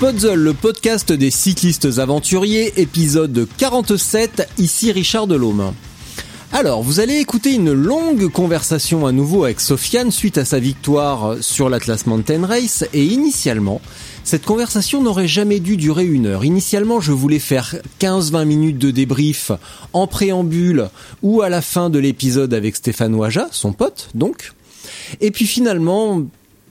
Podzol, le podcast des cyclistes aventuriers, épisode 47, ici Richard Delhomme. Alors, vous allez écouter une longue conversation à nouveau avec Sofiane suite à sa victoire sur l'Atlas Mountain Race et initialement, cette conversation n'aurait jamais dû durer une heure. Initialement, je voulais faire 15-20 minutes de débrief en préambule ou à la fin de l'épisode avec Stéphane Ouaja, son pote, donc. Et puis finalement,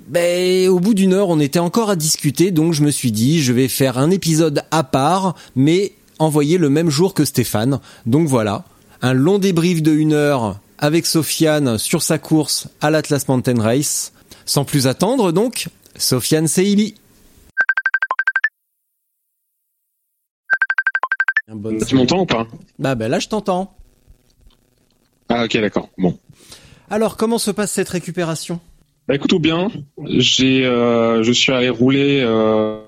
ben, au bout d'une heure, on était encore à discuter, donc je me suis dit, je vais faire un épisode à part, mais envoyer le même jour que Stéphane. Donc voilà, un long débrief de une heure avec Sofiane sur sa course à l'Atlas Mountain Race. Sans plus attendre, donc, Sofiane Seili. Tu m'entends ou pas? Bah ben là, je t'entends. Ah ok, d'accord. Bon. Alors, comment se passe cette récupération? Bah écoute tout bien. J'ai, euh, je suis allé rouler euh,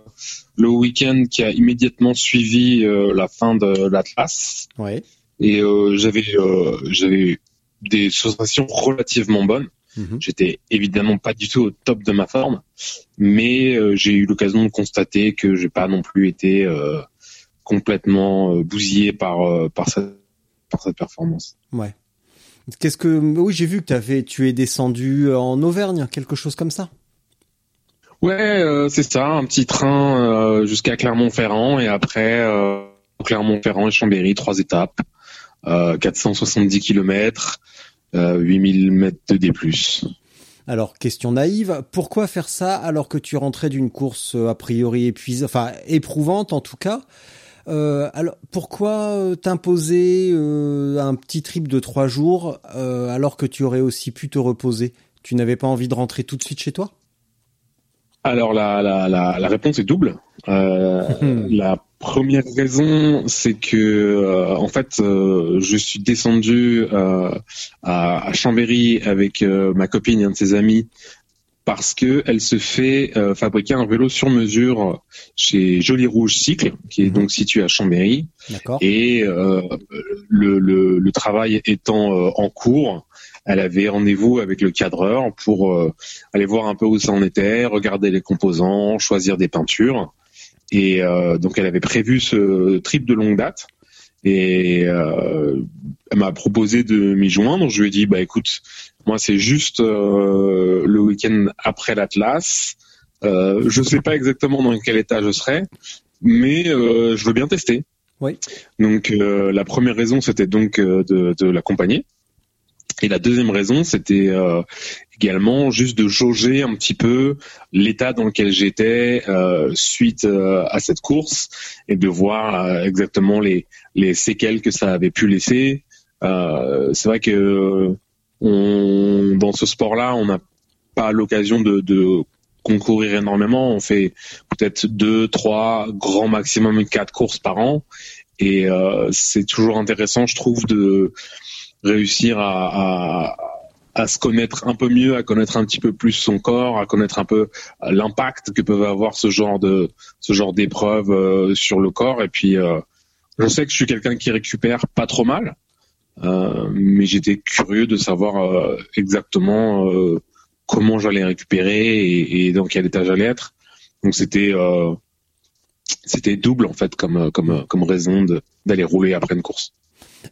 le week-end qui a immédiatement suivi euh, la fin de l'Atlas Ouais. et euh, j'avais, euh, j'avais des sensations relativement bonnes. Mhm. J'étais évidemment pas du tout au top de ma forme, mais euh, j'ai eu l'occasion de constater que j'ai pas non plus été euh, complètement euh, bousillé par euh, par cette par cette performance. Ouais. Qu'est-ce que oui, j'ai vu que t'avais tu es descendu en Auvergne, quelque chose comme ça. Ouais, euh, c'est ça, un petit train euh, jusqu'à Clermont-Ferrand et après euh, Clermont-Ferrand et Chambéry, trois étapes, euh, 470 km, euh, 8000 mètres de D+. Alors, question naïve, pourquoi faire ça alors que tu rentrais d'une course euh, a priori épuisante, enfin éprouvante en tout cas euh, alors pourquoi euh, t'imposer euh, un petit trip de trois jours euh, alors que tu aurais aussi pu te reposer? Tu n'avais pas envie de rentrer tout de suite chez toi? Alors la, la, la, la réponse est double. La première raison, c'est que en fait, je suis descendu à, à Chambéry avec ma copine et un de ses amis parce que elle se fait euh, fabriquer un vélo sur mesure chez Joli Rouge Cycle, qui est Mhm. donc situé à Chambéry. D'accord. Et euh, le, le, le travail étant euh, en cours, elle avait rendez-vous avec le cadreur pour euh, aller voir un peu où ça en était, regarder les composants, choisir des peintures. Et euh, donc elle avait prévu ce trip de longue date. Et euh, elle m'a proposé de m'y joindre. Je lui ai dit, bah écoute, moi c'est juste euh, le week-end après l'Atlas. Euh, je sais pas exactement dans quel état je serai, mais euh, je veux bien tester. Oui. Donc la première raison c'était donc de, de l'accompagner. Et la deuxième raison, c'était euh, également juste de jauger un petit peu l'état dans lequel j'étais euh, suite euh, à cette course et de voir exactement les, les séquelles que ça avait pu laisser. C'est vrai que on, dans ce sport-là, on n'a pas l'occasion de, de concourir énormément. On fait peut-être deux, trois, grand maximum quatre courses par an. Et euh, c'est toujours intéressant, je trouve, de réussir à, à, à se connaître un peu mieux, à connaître un petit peu plus son corps, à connaître un peu l'impact que peuvent avoir ce genre de ce genre d'épreuves euh, sur le corps. Et puis, euh, je sais que je suis quelqu'un qui récupère pas trop mal, euh, mais j'étais curieux de savoir euh, exactement euh, comment j'allais récupérer et, dans quel état j'allais être. Donc c'était euh, c'était double en fait comme comme comme raison d'aller rouler après une course.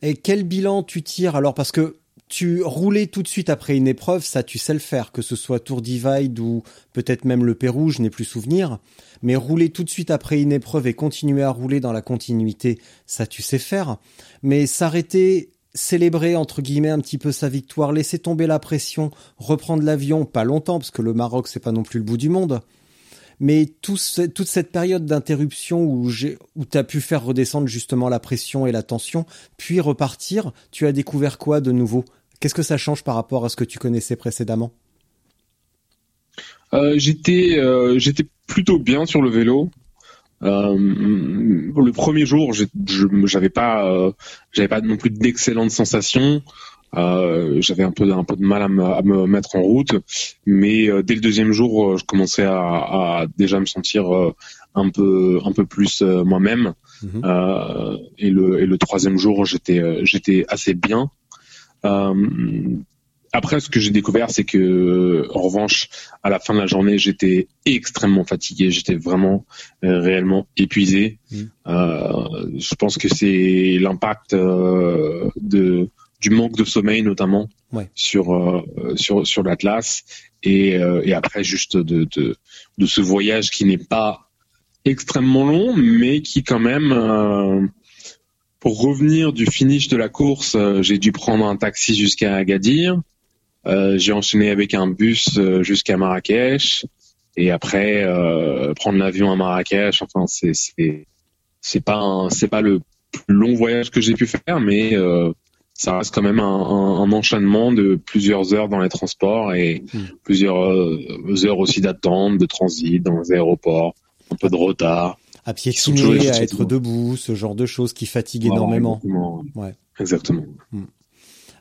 Et quel bilan tu tires alors? Parce que tu roulais tout de suite après une épreuve, ça tu sais le faire, que ce soit Tour Divide ou peut-être même le Pérou, je n'ai plus souvenir. Mais rouler tout de suite après une épreuve et continuer à rouler dans la continuité, ça tu sais faire. Mais s'arrêter célébrer entre guillemets un petit peu sa victoire, laisser tomber la pression, reprendre l'avion, pas longtemps parce que le Maroc c'est pas non plus le bout du monde. Mais tout toute cette période d'interruption où où t'as pu faire redescendre justement la pression et la tension, puis repartir, tu as découvert quoi de nouveau? Qu'est-ce que ça change par rapport à ce que tu connaissais précédemment? Euh, J'étais euh, j'étais plutôt bien sur le vélo. Euh, le premier jour, j'avais pas, euh, j'avais pas non plus d'excellentes sensations. Euh, j'avais un peu un peu de mal à me, à me mettre en route, mais euh, dès le deuxième jour, je commençais à, à déjà me sentir un peu un peu plus moi-même. Mhm. et le et le troisième jour, j'étais j'étais assez bien. Après, ce que j'ai découvert, c'est que, en revanche, à la fin de la journée, j'étais extrêmement fatigué. J'étais vraiment, euh, réellement épuisé. Mmh. Euh, je pense que c'est l'impact euh, de du manque de sommeil, notamment sur euh, sur sur l'Atlas, et, et après juste de, de de ce voyage qui n'est pas extrêmement long, mais qui quand même pour revenir du finish de la course, j'ai dû prendre un taxi jusqu'à Agadir. Euh, j'ai enchaîné avec un bus euh, jusqu'à Marrakech et après euh, prendre l'avion à Marrakech. Enfin, c'est c'est c'est pas c'est pas le plus long voyage que j'ai pu faire, mais ça reste quand même un, un, enchaînement de plusieurs heures dans les transports et hmm. plusieurs heures aussi d'attente, de transit dans les aéroports, un peu de retard. À piétiner, à être debout, ce genre de choses qui fatiguent énormément. Exactement. Ouais. Exactement. Hmm.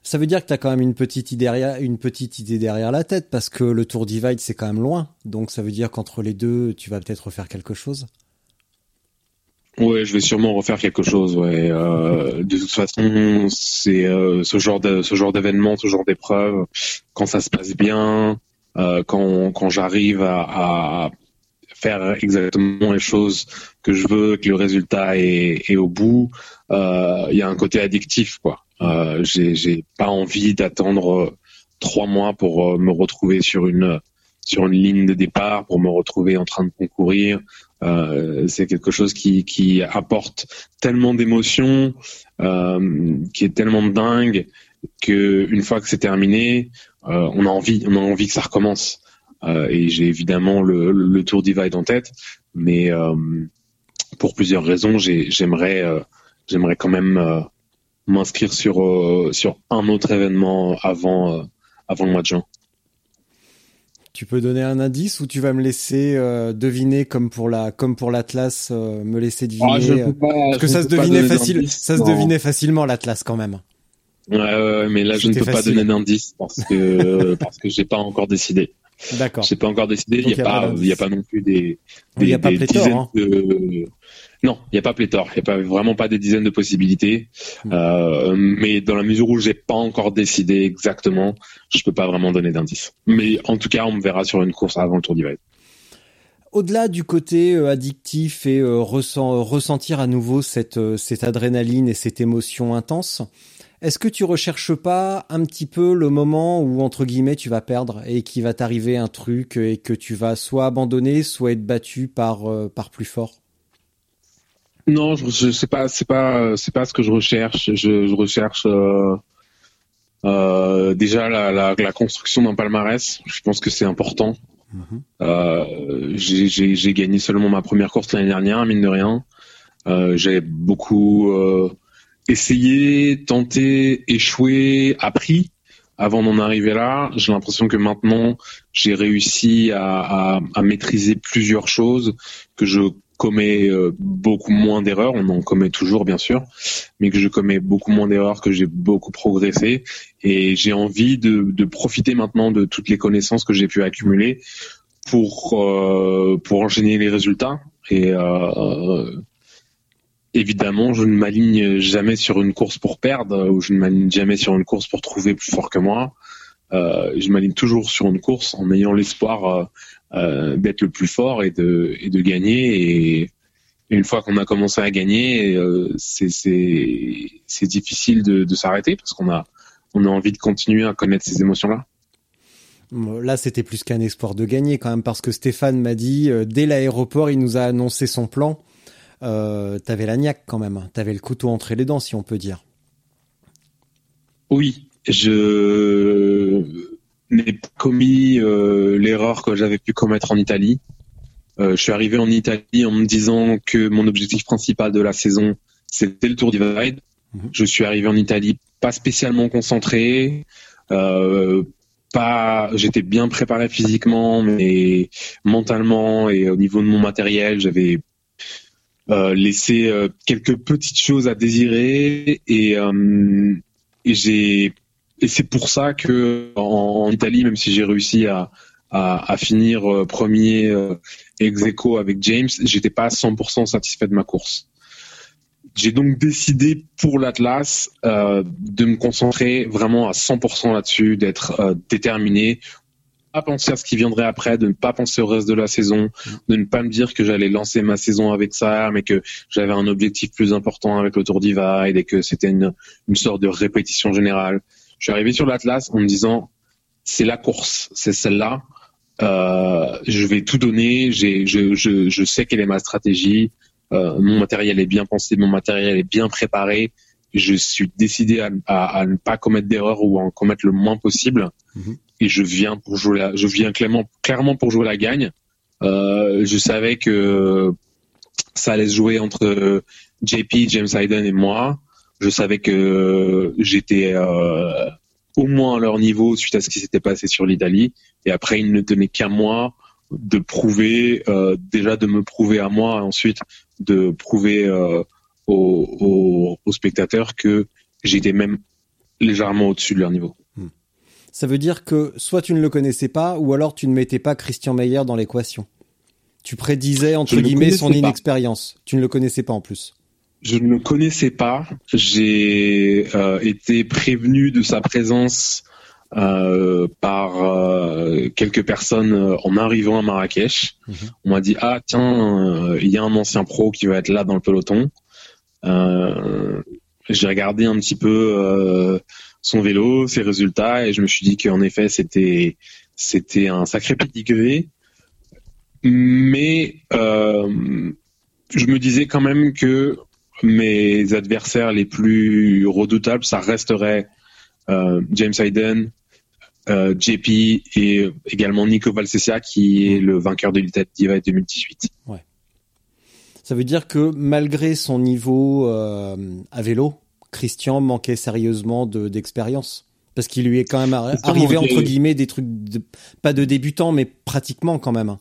Ça veut dire que tu as quand même une petite idée derrière, la tête parce que le Tour Divide c'est quand même loin. Donc ça veut dire qu'entre les deux, tu vas peut-être refaire quelque chose? Ouais, je vais sûrement refaire quelque chose. Ouais. Euh, de toute façon, c'est euh, ce genre de ce genre d'événement, ce genre d'épreuve, quand ça se passe bien, euh, quand quand j'arrive à, faire exactement les choses que je veux, que le résultat est, est au bout, il y a un côté addictif, quoi. Euh, j'ai pas envie d'attendre euh, trois mois pour euh, me retrouver sur une sur une ligne de départ, pour me retrouver en train de concourir. C'est quelque chose qui, qui apporte tellement d'émotions, qui est tellement dingue que une fois que c'est terminé, on a envie, on a envie que ça recommence. et j'ai évidemment le, le, Tour Divide en tête, mais pour plusieurs raisons, j'aimerais, j'aimerais quand même m'inscrire sur euh, sur un autre événement avant euh, avant le mois de juin. Tu peux donner un indice ou tu vas me laisser euh, deviner comme pour la comme pour l'Atlas me laisser ah, deviner parce que ça se devinait facile ça se devinait facilement l'Atlas quand même. Ouais, mais là je ne peux pas donner d'indice parce que parce que j'ai pas encore décidé. D'accord. J'ai pas encore décidé. Il y a, pas il y a pas non plus des des, y a pas dizaines hein. de non, il n'y a pas pléthore, il n'y a pas, vraiment pas des dizaines de possibilités. Hmm. Euh, mais dans la mesure où j'ai pas encore décidé exactement, je peux pas vraiment donner d'indice. Mais en tout cas, on me verra sur une course avant le Tour d'Ivry. Au-delà du côté euh, addictif et euh, ressentir à nouveau cette, cette adrénaline et cette émotion intense, est-ce que tu recherches pas un petit peu le moment où entre guillemets tu vas perdre et qu'il va t'arriver un truc et que tu vas soit abandonner, soit être battu par par plus fort? Non, je, je sais pas, c'est pas, c'est pas ce que je recherche. Je, je recherche euh, euh, déjà la, la, la construction d'un palmarès. Je pense que c'est important. Mhm. Euh, j'ai gagné seulement ma première course l'année dernière, mine de rien. Euh, j'ai beaucoup euh, essayé, tenté, échoué, appris avant d'en arriver là. J'ai l'impression que maintenant j'ai réussi à, à, à, maîtriser plusieurs choses que je commets euh, beaucoup moins d'erreurs, on en commet toujours bien sûr, mais que je commets beaucoup moins d'erreurs, que j'ai beaucoup progressé. Et j'ai envie de, de, profiter maintenant de toutes les connaissances que j'ai pu accumuler pour euh, pour enchaîner les résultats. Et euh, évidemment je ne m'aligne jamais sur une course pour perdre ou je ne m'aligne jamais sur une course pour trouver plus fort que moi. Euh, je m'aligne toujours sur une course en ayant l'espoir euh, d'être le plus fort et de, gagner. Et, une fois qu'on a commencé à gagner, euh, c'est difficile de, s'arrêter parce qu'on a, envie de continuer à connaître ces émotions-là. Là, c'était plus qu'un espoir de gagner quand même, parce que Stéphane m'a dit, euh, dès l'aéroport, il nous a annoncé son plan. Euh, T'avais la niaque quand même, t'avais le couteau entre les dents, si on peut dire. Oui, je n'ai pas commis euh, l'erreur que j'avais pu commettre en Italie. Euh, je suis arrivé en Italie en me disant que mon objectif principal de la saison, c'était le Tour Divide. Mhm. Je suis arrivé en Italie pas spécialement concentré, euh, pas, j'étais bien préparé physiquement, mais mentalement et au niveau de mon matériel, j'avais laissé euh, quelques petites choses à désirer et, euh, et j'ai et c'est pour ça que en, Italie, même si j'ai réussi à, à, finir euh, premier euh, ex avec James, j'étais pas 100% satisfait de ma course. J'ai donc décidé pour l'Atlas euh, de me concentrer vraiment à 100% là-dessus, d'être euh, déterminé, pas penser à ce qui viendrait après, de ne pas penser au reste de la saison, de ne pas me dire que j'allais lancer ma saison avec ça, mais que j'avais un objectif plus important avec le Tour Divide et que c'était une, sorte de répétition générale. Je suis arrivé sur l'Atlas en me disant c'est la course, c'est celle-là. Euh, je vais tout donner. Je, sais quelle est ma stratégie. Euh, mon matériel est bien pensé, mon matériel est bien préparé. Je suis décidé à ne pas commettre d'erreur ou à en commettre le moins possible. Mhm. Et je viens pour jouer la, je viens clairement, clairement pour jouer la gagne. Euh, je savais que ça allait se jouer entre JP, James Hayden et moi. Je savais que j'étais euh, au moins à leur niveau suite à ce qui s'était passé sur l'Italie. Et après, il ne tenait qu'à moi de prouver, euh, déjà de me prouver à moi, et ensuite de prouver euh, aux, aux, aux spectateurs que j'étais même légèrement au-dessus de leur niveau. Ça veut dire que soit tu ne le connaissais pas, ou alors tu ne mettais pas Christian Meyer dans l'équation. Tu prédisais, entre Je guillemets, son pas. inexpérience. Tu ne le connaissais pas en plus. Je ne le connaissais pas. J'ai euh, été prévenu de sa présence euh, par euh, quelques personnes euh, en arrivant à Marrakech. Mhm. On m'a dit ah tiens il y a un ancien pro qui va être là dans le peloton. J'ai regardé un petit peu son vélo, ses résultats et je me suis dit qu'en effet c'était c'était un sacré pedigree. Mais euh, je me disais quand même que mes adversaires les plus redoutables, ça resterait euh, James Hayden, euh, JP et également Nico Valsessia qui est le vainqueur de l'Italie Divide 2018. Ça veut dire que malgré son niveau euh, à vélo, Christian manquait sérieusement de- d'expérience. Parce qu'il lui est quand même arrivé, entre guillemets, des trucs, de- pas de débutant, mais pratiquement quand même.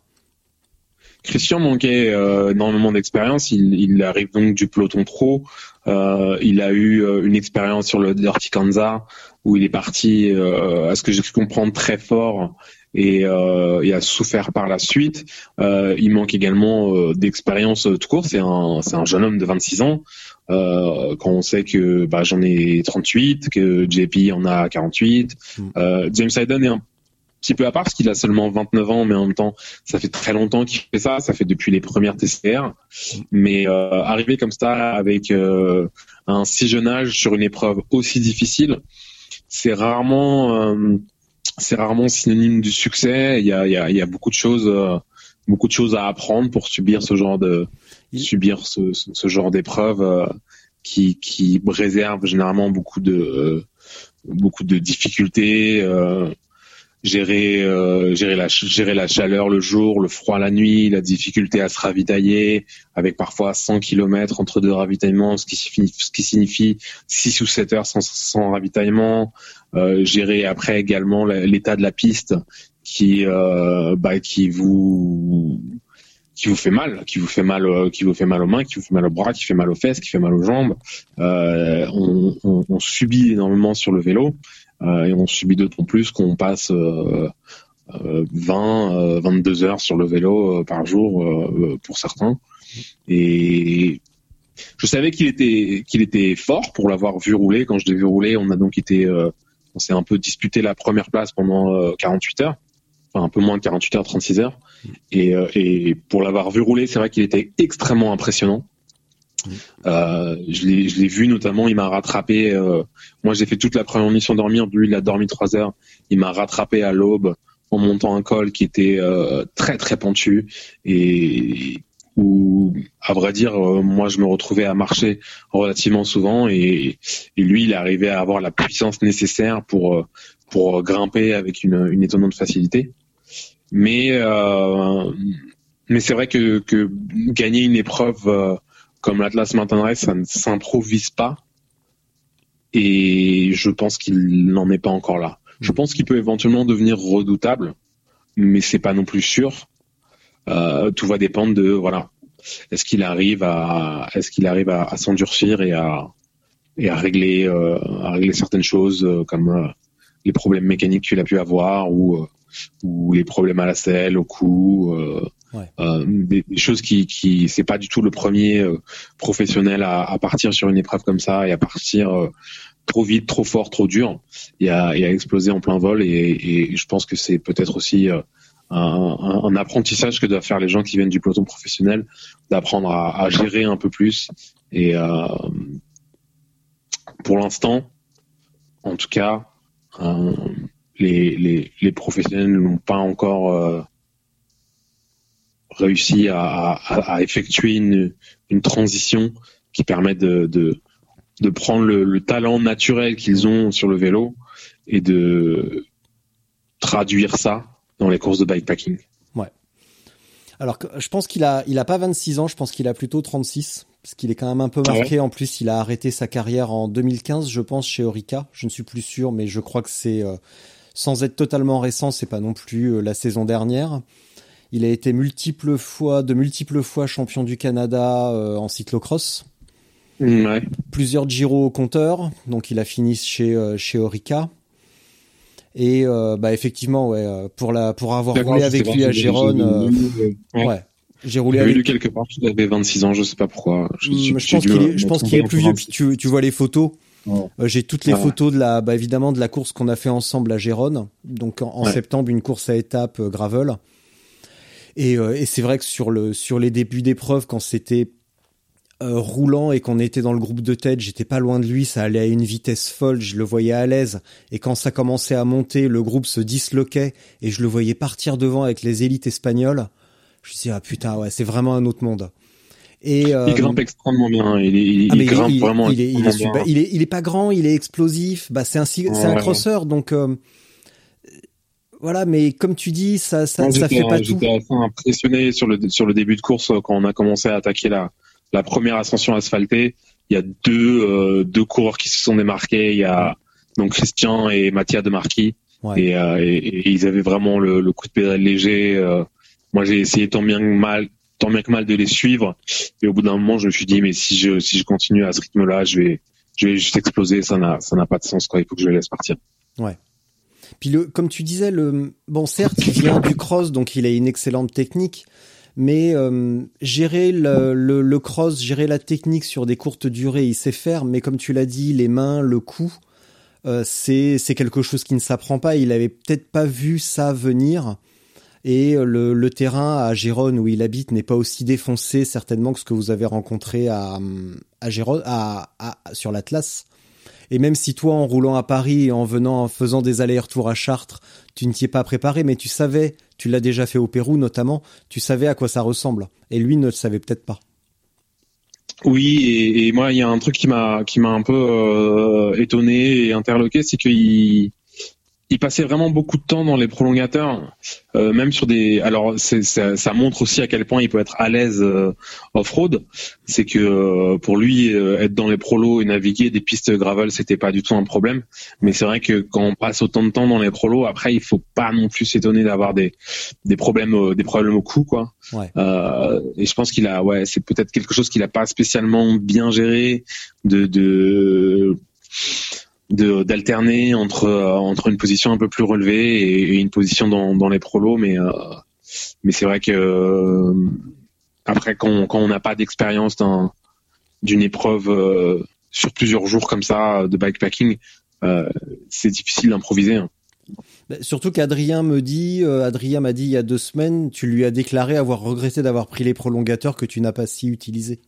Christian manquait euh, énormément d'expérience. Il, il arrive donc du peloton pro. Euh, il a eu euh, une expérience sur le Dirty Kansas où il est parti, à ce que j'ai pu comprendre, très fort et, euh, et a souffert par la suite. Euh, il manque également euh, d'expérience euh, tout court. C'est un, c'est un jeune homme de 26 ans. Euh, quand on sait que bah, j'en ai 38, que JP en a 48. Mm. Euh, James Hayden est un petit peu à part parce qu'il a seulement 29 ans, mais en même temps, ça fait très longtemps qu'il fait ça. Ça fait depuis les premières TCR. Mais euh, arriver comme ça avec euh, un si jeune âge sur une épreuve aussi difficile, c'est rarement, euh, c'est rarement synonyme du succès. Il y a, il y a, il y a beaucoup de choses, euh, beaucoup de choses à apprendre pour subir ce genre de, Il- subir ce, ce, ce genre d'épreuve euh, qui, qui réserve généralement beaucoup de, euh, beaucoup de difficultés. Gérer euh, gérer la gérer la chaleur le jour, le froid la nuit, la difficulté à se ravitailler avec parfois 100 km entre deux ravitaillements, ce qui signifie, ce qui signifie 6 ou 7 heures sans, ravitaillement, euh, gérer après également l'état de la piste qui euh, bah, qui vous qui vous fait mal, qui vous fait mal, euh, qui vous fait mal aux mains, qui vous fait mal aux bras, qui fait mal aux fesses, qui fait mal aux jambes. Euh, on, on, on subit énormément sur le vélo et on subit d'autant plus qu'on passe euh, euh, 20, euh, 22 heures sur le vélo euh, par jour euh, pour certains. Et je savais qu'il était qu'il était fort pour l'avoir vu rouler. Quand je l'ai vu rouler, on a donc été, euh, on s'est un peu disputé la première place pendant euh, 48 heures, enfin un peu moins de 48 heures, 36 heures. Euh, et pour l'avoir vu rouler, c'est vrai qu'il était extrêmement impressionnant. Euh, je l'ai vu notamment, il m'a rattrapé. euh, moi, j'ai fait toute la première sans dormir. Lui, il a dormi trois heures. Il m'a rattrapé à l'aube en montant un col qui était euh, très très pentu et où, à vrai dire, euh, moi, je me retrouvais à marcher relativement souvent et, et lui, il arrivait à avoir la puissance nécessaire pour euh, pour grimper avec une, une étonnante facilité. Mais euh, mais c'est vrai que, que gagner une épreuve comme l'Atlas Mountain Race, ça ne s'improvise pas. Et je pense qu'il n'en est pas encore là. Je pense qu'il peut éventuellement devenir redoutable, mais c'est pas non plus sûr. Euh, tout va dépendre de voilà, est-ce qu'il arrive à, est-ce qu'il arrive à, à s'endurcir et à et à régler euh, régler certaines choses euh, comme les problèmes mécaniques qu'il a pu avoir ou ou les problèmes à la selle, au cou, euh, Ouais. euh, des, des choses qui, qui c'est pas du tout le premier euh, professionnel à, à partir sur une épreuve comme ça et à partir euh, trop vite, trop fort, trop dur et à, et à exploser en plein vol. Et, et je pense que c'est peut-être aussi euh, un, un- un apprentissage que doivent faire les gens qui viennent du peloton professionnel, d'apprendre à, à gérer un peu plus. Et euh, pour l'instant, en tout cas, euh, les, les, les professionnels n'ont pas encore euh, réussi à, à, à effectuer une, une transition qui permet de, de, de prendre le, le talent naturel qu'ils ont sur le vélo et de traduire ça dans les courses de bikepacking. Alors que je pense qu'il a, il a pas 26 ans, je pense qu'il a plutôt 36, parce qu'il est quand même un peu Ah ouais? marqué. En plus, il a arrêté sa carrière en 2015, je pense, chez Orica. Je ne suis plus sûr, mais je crois que c'est, euh, sans être totalement récent, c'est pas non plus euh, la saison dernière. Il a été multiples fois, de multiples fois champion du Canada euh, en cyclocross. Ouais. Plusieurs Giro au compteur, donc il a fini chez euh, chez Orica. Et euh, bah effectivement, ouais, pour la pour avoir roulé avec lui à Gérone, j'ai- ouais. ouais, j'ai roulé avec lu quelque part qu'il avait 26 ans, je sais pas pourquoi. Je, je- je j'ai pense qu'il est, je me pense qu'il tromper est plus vieux. Puis tu, tu vois les photos. Ouais. Euh, J'ai toutes les Ah ouais. photos de la, bah, évidemment, de la course qu'on a fait ensemble à Gérone. Donc en, en Ouais. septembre, une course à étapes euh, gravel. Et, euh, et c'est vrai que sur le sur les débuts d'épreuve, quand c'était euh, roulant et qu'on était dans le groupe de tête, j'étais pas loin de lui, ça allait à une vitesse folle, je le voyais à l'aise. Et quand ça commençait à monter, le groupe se disloquait et je le voyais partir devant avec les élites espagnoles. Je me disais ah putain ouais, c'est vraiment un autre monde. Et euh, Il grimpe extrêmement bien. Il, il, ah, il grimpe il, vraiment il est, il est, extrêmement super- bien. il est, il est pas grand, il est explosif. Bah, c'est un, c'est un Ouais. crosseur, donc euh, voilà. Mais comme tu dis, ça, ça, Moi, ça fait pas tout. J'étais assez impressionné sur le sur le début de course euh, quand on a commencé à attaquer la la première ascension asphaltée. Il y a deux euh, deux coureurs qui se sont démarqués. Il y a donc Christian et Mathias de Marquis Ouais. et, et, et ils avaient vraiment le, le coup de pédale léger. moi, j'ai essayé tant bien que mal tant bien que mal de les suivre. Et au bout d'un moment, je me suis dit mais si je si je continue à ce rythme-là, je vais je vais juste exploser. Ça n'a ça n'a pas de sens quoi. Il faut que je les laisse partir. Puis le, comme tu disais, le bon certes, il vient du cross, donc il a une excellente technique. Mais euh, gérer le, le, le cross, gérer la technique sur des courtes durées, il sait faire. Mais comme tu l'as dit, les mains, le cou, euh, c'est c'est quelque chose qui ne s'apprend pas. Il avait peut-être pas vu ça venir. Et euh, le, terrain à Gérone où il habite n'est pas aussi défoncé certainement que ce que vous avez rencontré à, à Gérone, à, sur l'Atlas. Et même si toi, en roulant à Paris et en venant, en faisant des allers-retours à Chartres, tu ne t'y es pas préparé, mais tu savais, tu l'as déjà fait au Pérou notamment, tu savais à quoi ça ressemble. Et lui ne le savait peut-être pas. Oui, et, moi, il y a un truc qui m'a qui m'a un peu euh, étonné et interloqué, c'est qu'il il passait vraiment beaucoup de temps dans les prolongateurs, euh, même sur des. Alors, ça, ça montre aussi à quel point il peut être à l'aise euh, off-road. C'est que euh, pour lui, euh, être dans les prolos et naviguer des pistes gravel, c'était pas du tout un problème. Mais c'est vrai que quand on passe autant de temps dans les prolos, après, il faut pas non plus s'étonner d'avoir des des problèmes euh, des problèmes au cou, quoi. Ouais. Euh, et je pense qu'il a, ouais, c'est peut-être quelque chose qu'il a pas spécialement bien géré de de d'alterner entre euh, entre une position un peu plus relevée et, une position dans dans les prolos, mais euh, mais c'est vrai que euh, après quand quand on n'a pas d'expérience d'un d'une épreuve sur plusieurs jours comme ça de bikepacking, c'est difficile d'improviser. hein. Bah, Surtout qu'Adrien me dit, euh, Adrien m'a dit il y a deux semaines, tu lui as déclaré avoir regretté d'avoir pris les prolongateurs que tu n'as pas si utilisés.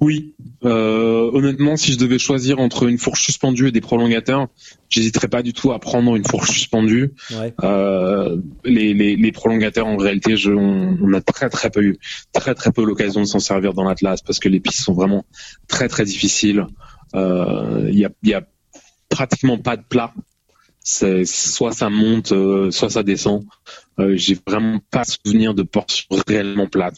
Oui, euh, honnêtement, si je devais choisir entre une fourche suspendue et des prolongateurs, j'hésiterais pas du tout à prendre une fourche suspendue. Ouais. Euh, les, les, les prolongateurs, en réalité, je, on, on a très très peu eu, très très peu l'occasion de s'en servir dans l'Atlas parce que les pistes sont vraiment très très difficiles. Euh, Il y, a, il y a pratiquement pas de plat. C'est soit ça monte, euh, soit ça descend. Euh, J'ai vraiment pas souvenir de portions réellement plates.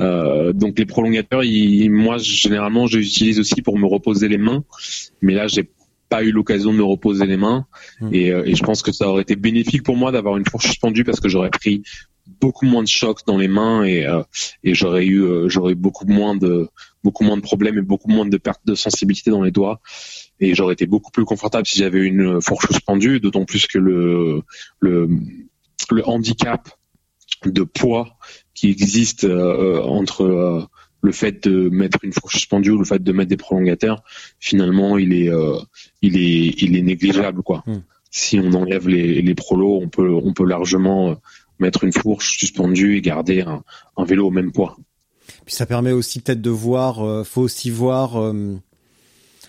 Euh, donc les prolongateurs, ils- moi généralement je les utilise aussi pour me reposer les mains, mais là j'ai pas eu l'occasion de me reposer les mains. Hmm. et, euh, et je pense que ça aurait été bénéfique pour moi d'avoir une fourche suspendue parce que j'aurais pris beaucoup moins de chocs dans les mains et, euh, et j'aurais eu j'aurais eu beaucoup moins de beaucoup moins de problèmes et beaucoup moins de perte de sensibilité dans les doigts. Et j'aurais été beaucoup plus confortable si j'avais une fourche suspendue d'autant plus que le le le handicap de poids qui existe euh, entre euh, le fait de mettre une fourche suspendue ou le fait de mettre des prolongateurs, finalement, il est, euh, il est, il est négligeable, quoi. Hmm. Si on enlève les, les prolos, on peut, on peut largement mettre une fourche suspendue et garder un, un vélo au même poids. Puis ça permet aussi peut-être de voir, euh, faut aussi voir euh,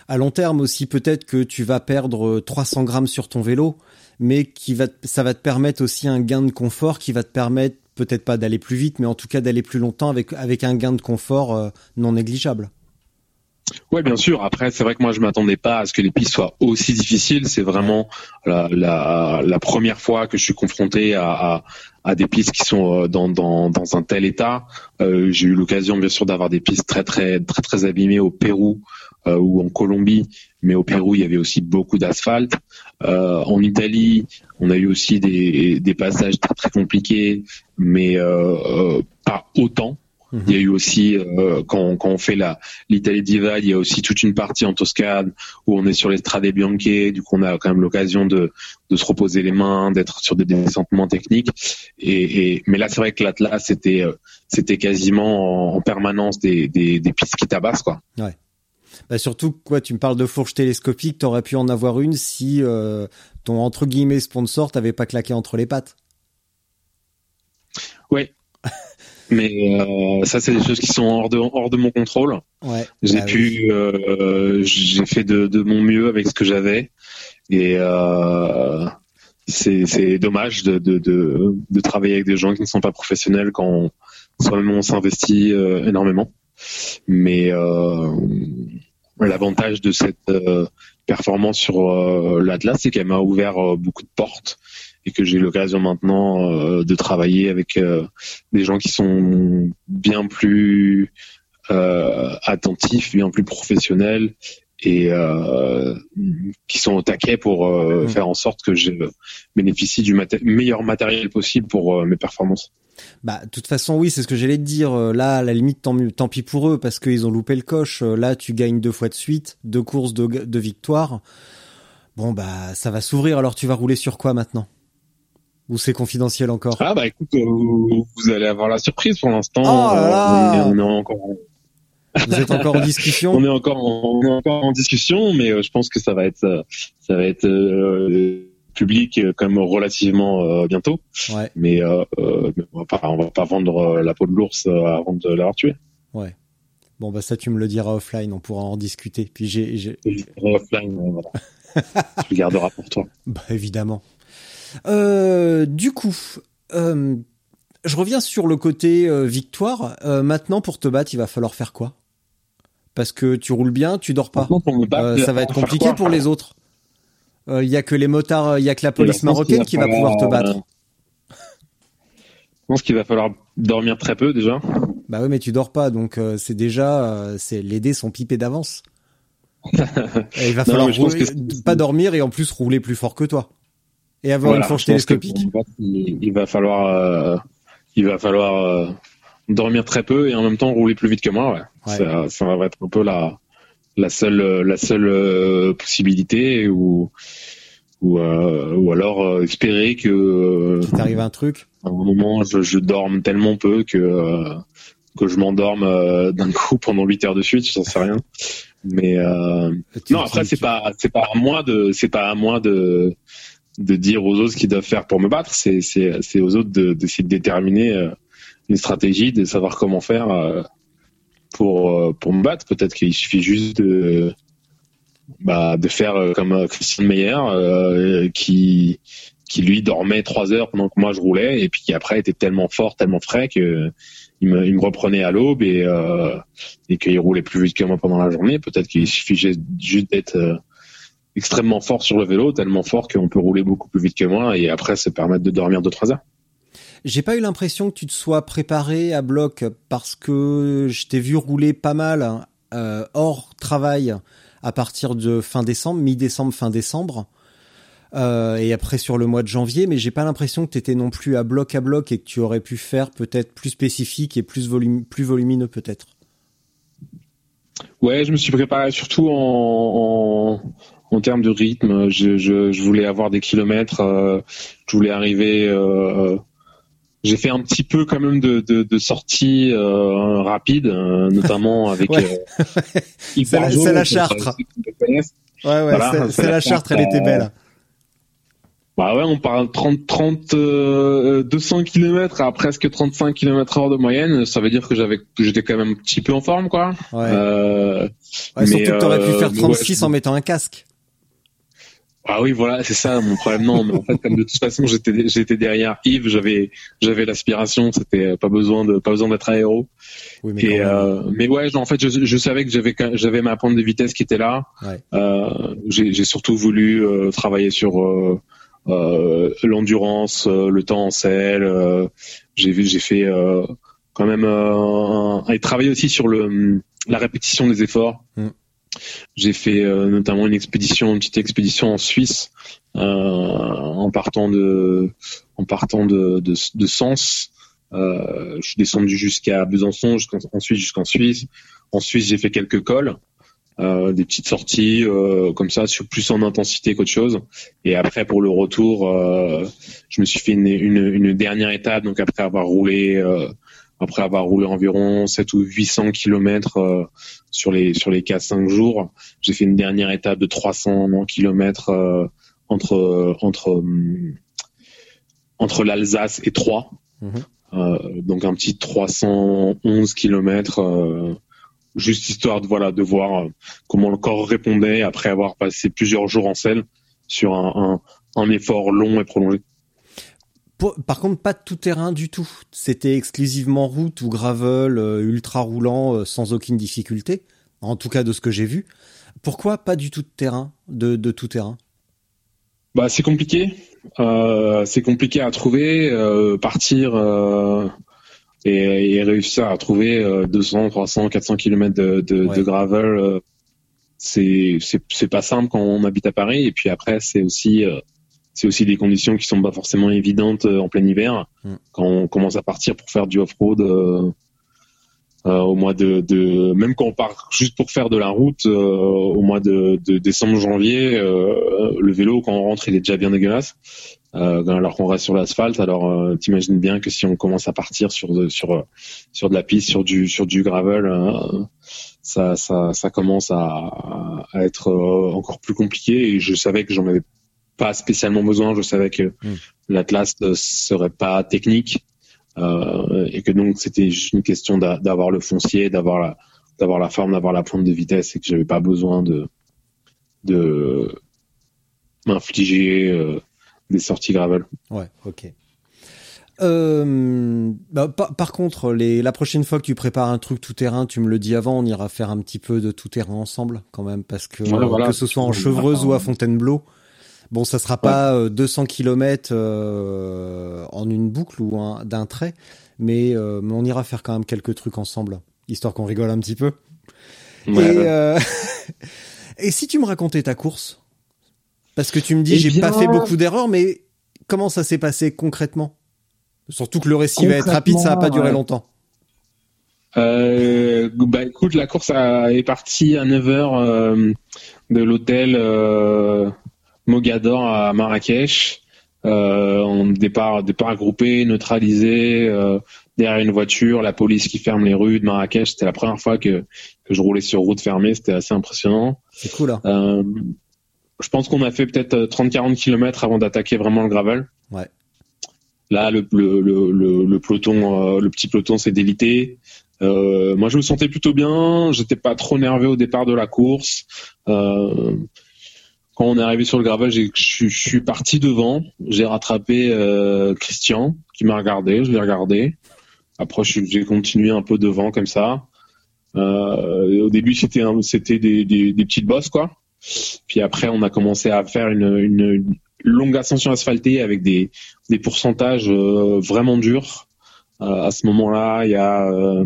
à long terme aussi peut-être que tu vas perdre euh, 300 grammes sur ton vélo, mais qui va, ça va te permettre aussi un gain de confort qui va te permettre peut-être pas d'aller plus vite, mais en tout cas d'aller plus longtemps avec avec un gain de confort euh, non négligeable. Ouais, bien sûr. Après, c'est vrai que moi, je m'attendais pas à ce que les pistes soient aussi difficiles. C'est vraiment la, la, la première fois que je suis confronté à, à, à des pistes qui sont euh, dans, dans, dans un tel état. Euh, J'ai eu l'occasion, bien sûr, d'avoir des pistes très, très, très, très abîmées au Pérou euh, ou en Colombie. Mais au Pérou, il y avait aussi beaucoup d'asphalte. Euh, en Italie, on a eu aussi des, des passages très, très compliqués, mais euh, euh, pas autant. Il y a eu aussi euh, quand, quand on fait l'Italie Divide, il y a aussi toute une partie en Toscane où on est sur les Strade Bianche, du coup on a quand même l'occasion de, de se reposer les mains, d'être sur des descentes moins techniques. Et, et mais là c'est vrai que l'Atlas c'était euh, c'était quasiment en, en permanence des, des, des pistes qui tabassent quoi. Bah surtout quoi, tu me parles de fourche télescopique, t'aurais pu en avoir une si euh, ton entre guillemets sponsor t'avait pas claqué entre les pattes. Ouais. Mais euh, ça c'est des choses qui sont hors de hors de mon contrôle. Ouais. J'ai Bah oui. pu, euh, j'ai fait de, de mon mieux avec ce que j'avais et euh, c'est dommage de, de, de, de travailler avec des gens qui ne sont pas professionnels quand on, soi-même on s'investit euh, énormément. Mais euh, l'avantage de cette euh, performance sur euh, l'Atlas, c'est qu'elle m'a ouvert beaucoup de portes et que j'ai l'occasion maintenant euh, de travailler avec euh, des gens qui sont bien plus euh, attentifs, bien plus professionnels et qui sont au taquet pour euh, Mm. faire en sorte que je bénéficie du meilleur matériel possible pour mes performances. Bah, de toute façon, oui, c'est ce que j'allais te dire. Là, à la limite, tant, mieux- tant pis pour eux, parce qu'ils ont loupé le coche. Là, tu gagnes deux fois de suite, deux courses de, de victoire. Bon, bah, ça va s'ouvrir. Alors, tu vas rouler sur quoi maintenant? Ou c'est confidentiel encore Ah bah écoute, euh, vous, vous allez avoir la surprise pour l'instant. Oh on, est, on est encore, Vous êtes encore en discussion on est encore, en, on est encore en discussion, mais euh, je pense que ça va être, euh, ça va être euh, public quand même relativement euh, bientôt. Ouais, Mais, euh, mais on va pas, on va pas vendre la peau de l'ours avant de l'avoir tué. ouais. Bon, bah, ça, tu me le diras offline. On pourra en discuter. Puis j'ai, Offline, voilà. tu le garderas pour toi. Bah évidemment. Euh, du coup, euh, je reviens sur le côté euh, victoire. Maintenant, pour te battre, il va falloir faire quoi? Parce que tu roules bien, tu dors pas. Ça va être compliqué quoi? pour les autres. Il y a que les motards, il y a que la police pense qu'il marocaine qui va pouvoir te battre. Je pense qu'il va falloir dormir très peu déjà. Bah oui, mais tu dors pas, donc c'est déjà, c'est les dés sont pipés d'avance. Il va Non, falloir rouler- que pas dormir et en plus rouler plus fort que toi. Et avoir Voilà, une fourche télescopique. il, il va falloir, euh, il va falloir euh, dormir très peu et en même temps rouler plus vite que moi. Ouais. Ouais. Ça, ça va être un peu la, la seule, euh, la seule euh, possibilité ou, ou, ou alors espérer que Qu'il t'arrive un truc. à un moment je, je dorme tellement peu que que je m'endorme d'un coup pendant 8 heures de suite, j'en sais rien. Mais non, après c'est pas c'est pas à moi de c'est pas à moi de de dire aux autres ce qu'ils doivent faire pour me battre. C'est c'est c'est aux autres de d'essayer de déterminer euh, une stratégie, de savoir comment faire euh, pour euh, pour me battre. Peut-être qu'il suffit juste de bah, de faire comme Christian Meyer euh, qui qui lui dormait trois heures pendant que moi je roulais et puis qui après était tellement fort, tellement frais que il me, il me reprenait à l'aube et euh, et qu'il roulait plus vite que moi pendant la journée. Peut-être qu'il suffit juste d'être extrêmement fort sur le vélo, tellement fort qu'on peut rouler beaucoup plus vite que moi et après se permettre de dormir deux trois heures. J'ai pas eu l'impression que tu te sois préparé à bloc parce que je t'ai vu rouler pas mal euh, hors travail à partir de fin décembre, mi-décembre, fin décembre. Euh, et après sur le mois de janvier, mais j'ai pas l'impression que tu étais non plus à bloc à bloc et que tu aurais pu faire peut-être plus spécifique et plus, volum plus volumineux peut-être. Ouais, je me suis préparé surtout en, en, en termes de rythme. Je, je, je, voulais avoir des kilomètres, euh, je voulais arriver. Euh, j'ai fait un petit peu quand même de, de, de sorties euh, rapides, notamment avec. ouais. c'est la, la, Chartre. Ouais, ouais, voilà, c'est la Chartre, elle était belle. Bah ouais, on parle 30, 30, euh, 200 km à presque 35 km heure de moyenne. Ça veut dire que j'avais, j'étais quand même un petit peu en forme, quoi. Ouais. Euh, ouais, mais, surtout que t'aurais pu faire 36 ouais, en mettant un casque. Ah oui, voilà, c'est ça mon problème. Non, mais en fait, comme de toute façon, j'étais, j'étais derrière Yves, j'avais, j'avais l'aspiration. C'était pas besoin de, pas besoin d'être aéro. Oui, mais, Et, euh, mais ouais, en fait, je, je savais que j'avais, j'avais ma pente de vitesse qui était là. Ouais. Euh, j'ai, j'ai surtout voulu euh, travailler sur euh, euh, l'endurance, euh, le temps en selle. Euh, j'ai vu, j'ai fait quand même un, et travailler aussi sur le la répétition des efforts. Mm. J'ai fait notamment une expédition, une petite expédition en Suisse en partant de en partant de de, de Sens. je suis descendu jusqu'à Besançon, jusqu'en, ensuite jusqu'en Suisse. En Suisse, j'ai fait quelques cols. Euh, des petites sorties euh, comme ça, sur plus en intensité qu'autre chose. Et après pour le retour, euh, je me suis fait une, une, une, dernière étape. Donc après avoir roulé, après avoir roulé environ 7 ou 800 kilomètres sur les sur les 4-5 jours, j'ai fait une dernière étape de 300 kilomètres entre entre entre l'Alsace et Troyes. Mmh. donc un petit 311 kilomètres juste histoire de voilà de voir comment le corps répondait après avoir passé plusieurs jours en selle sur un, un, un effort long et prolongé. Par contre, pas de tout terrain du tout. C'était exclusivement route ou gravel, euh, ultra roulant, euh, sans aucune difficulté. En tout cas, de ce que j'ai vu. Pourquoi pas du tout de terrain, de, de tout terrain? Bah, c'est compliqué. Euh, c'est compliqué à trouver. Euh, partir et, et réussir à trouver 200, 300, 400 km de, de, Ouais. de gravel, c'est c'est pas simple quand on habite à Paris. Et puis après, c'est aussi c'est aussi des conditions qui sont pas forcément évidentes euh, en plein hiver. Mm. Quand on commence à partir pour faire du off-road euh, euh, au mois de, de même quand on part juste pour faire de la route euh, au mois de, de décembre janvier, euh, le vélo quand on rentre il est déjà bien dégueulasse. Euh, alors qu'on reste sur l'asphalte, alors euh, t'imagines bien que si on commence à partir sur de, sur sur de la piste, sur du sur du gravel, ça ça ça commence à, à être encore plus compliqué. Et je savais que j'en avais pas spécialement besoin. Je savais que Mm. l'Atlas ne serait pas technique euh, et que donc c'était juste une question d'a- d'avoir le foncier, d'avoir la d'avoir la forme, d'avoir la pointe de vitesse et que j'avais pas besoin de de m'infliger euh, des sorties gravel. Ouais, ok. Euh, bah, par, par contre, les, la prochaine fois que tu prépares un truc tout terrain, tu me le dis avant, on ira faire un petit peu de tout terrain ensemble quand même, parce que Ouais, voilà. que ce soit en Chevreuse ou à Fontainebleau, bon, ça sera pas euh, 200 km euh, en une boucle ou un- d'un trait, mais, euh, mais on ira faire quand même quelques trucs ensemble, histoire qu'on rigole un petit peu. Ouais, et, ouais. euh, et si tu me racontais ta course? Parce que tu me dis, Eh j'ai bien- pas fait beaucoup d'erreurs, mais comment ça s'est passé concrètement? Surtout que le récit va être rapide, ça va pas durer ouais. longtemps. Euh, bah écoute, la course a- est partie à 9h euh, de l'hôtel euh, Mogador à Marrakech. Euh, on départ, départ groupé, neutralisé, euh, derrière une voiture, la police qui ferme les rues de Marrakech. C'était la première fois que, que je roulais sur route fermée, c'était assez impressionnant. C'est cool, hein Euh, je pense qu'on a fait peut-être 30-40 km avant d'attaquer vraiment le gravel. Ouais. Là, le, le, le, le, le peloton, euh, le petit peloton s'est délité. Euh, moi, je me sentais plutôt bien. J'étais pas trop nerveux au départ de la course. Euh, quand on est arrivé sur le gravel, je suis parti devant. J'ai rattrapé euh, Christian qui m'a regardé. Je l'ai regardé. Après, j'ai continué un peu devant comme ça. Euh, au début, c'était c'était des, des, des, petites bosses quoi. Puis après, on a commencé à faire une, une longue ascension asphaltée avec des, des pourcentages euh, vraiment durs. Euh, à ce moment-là, il y a euh,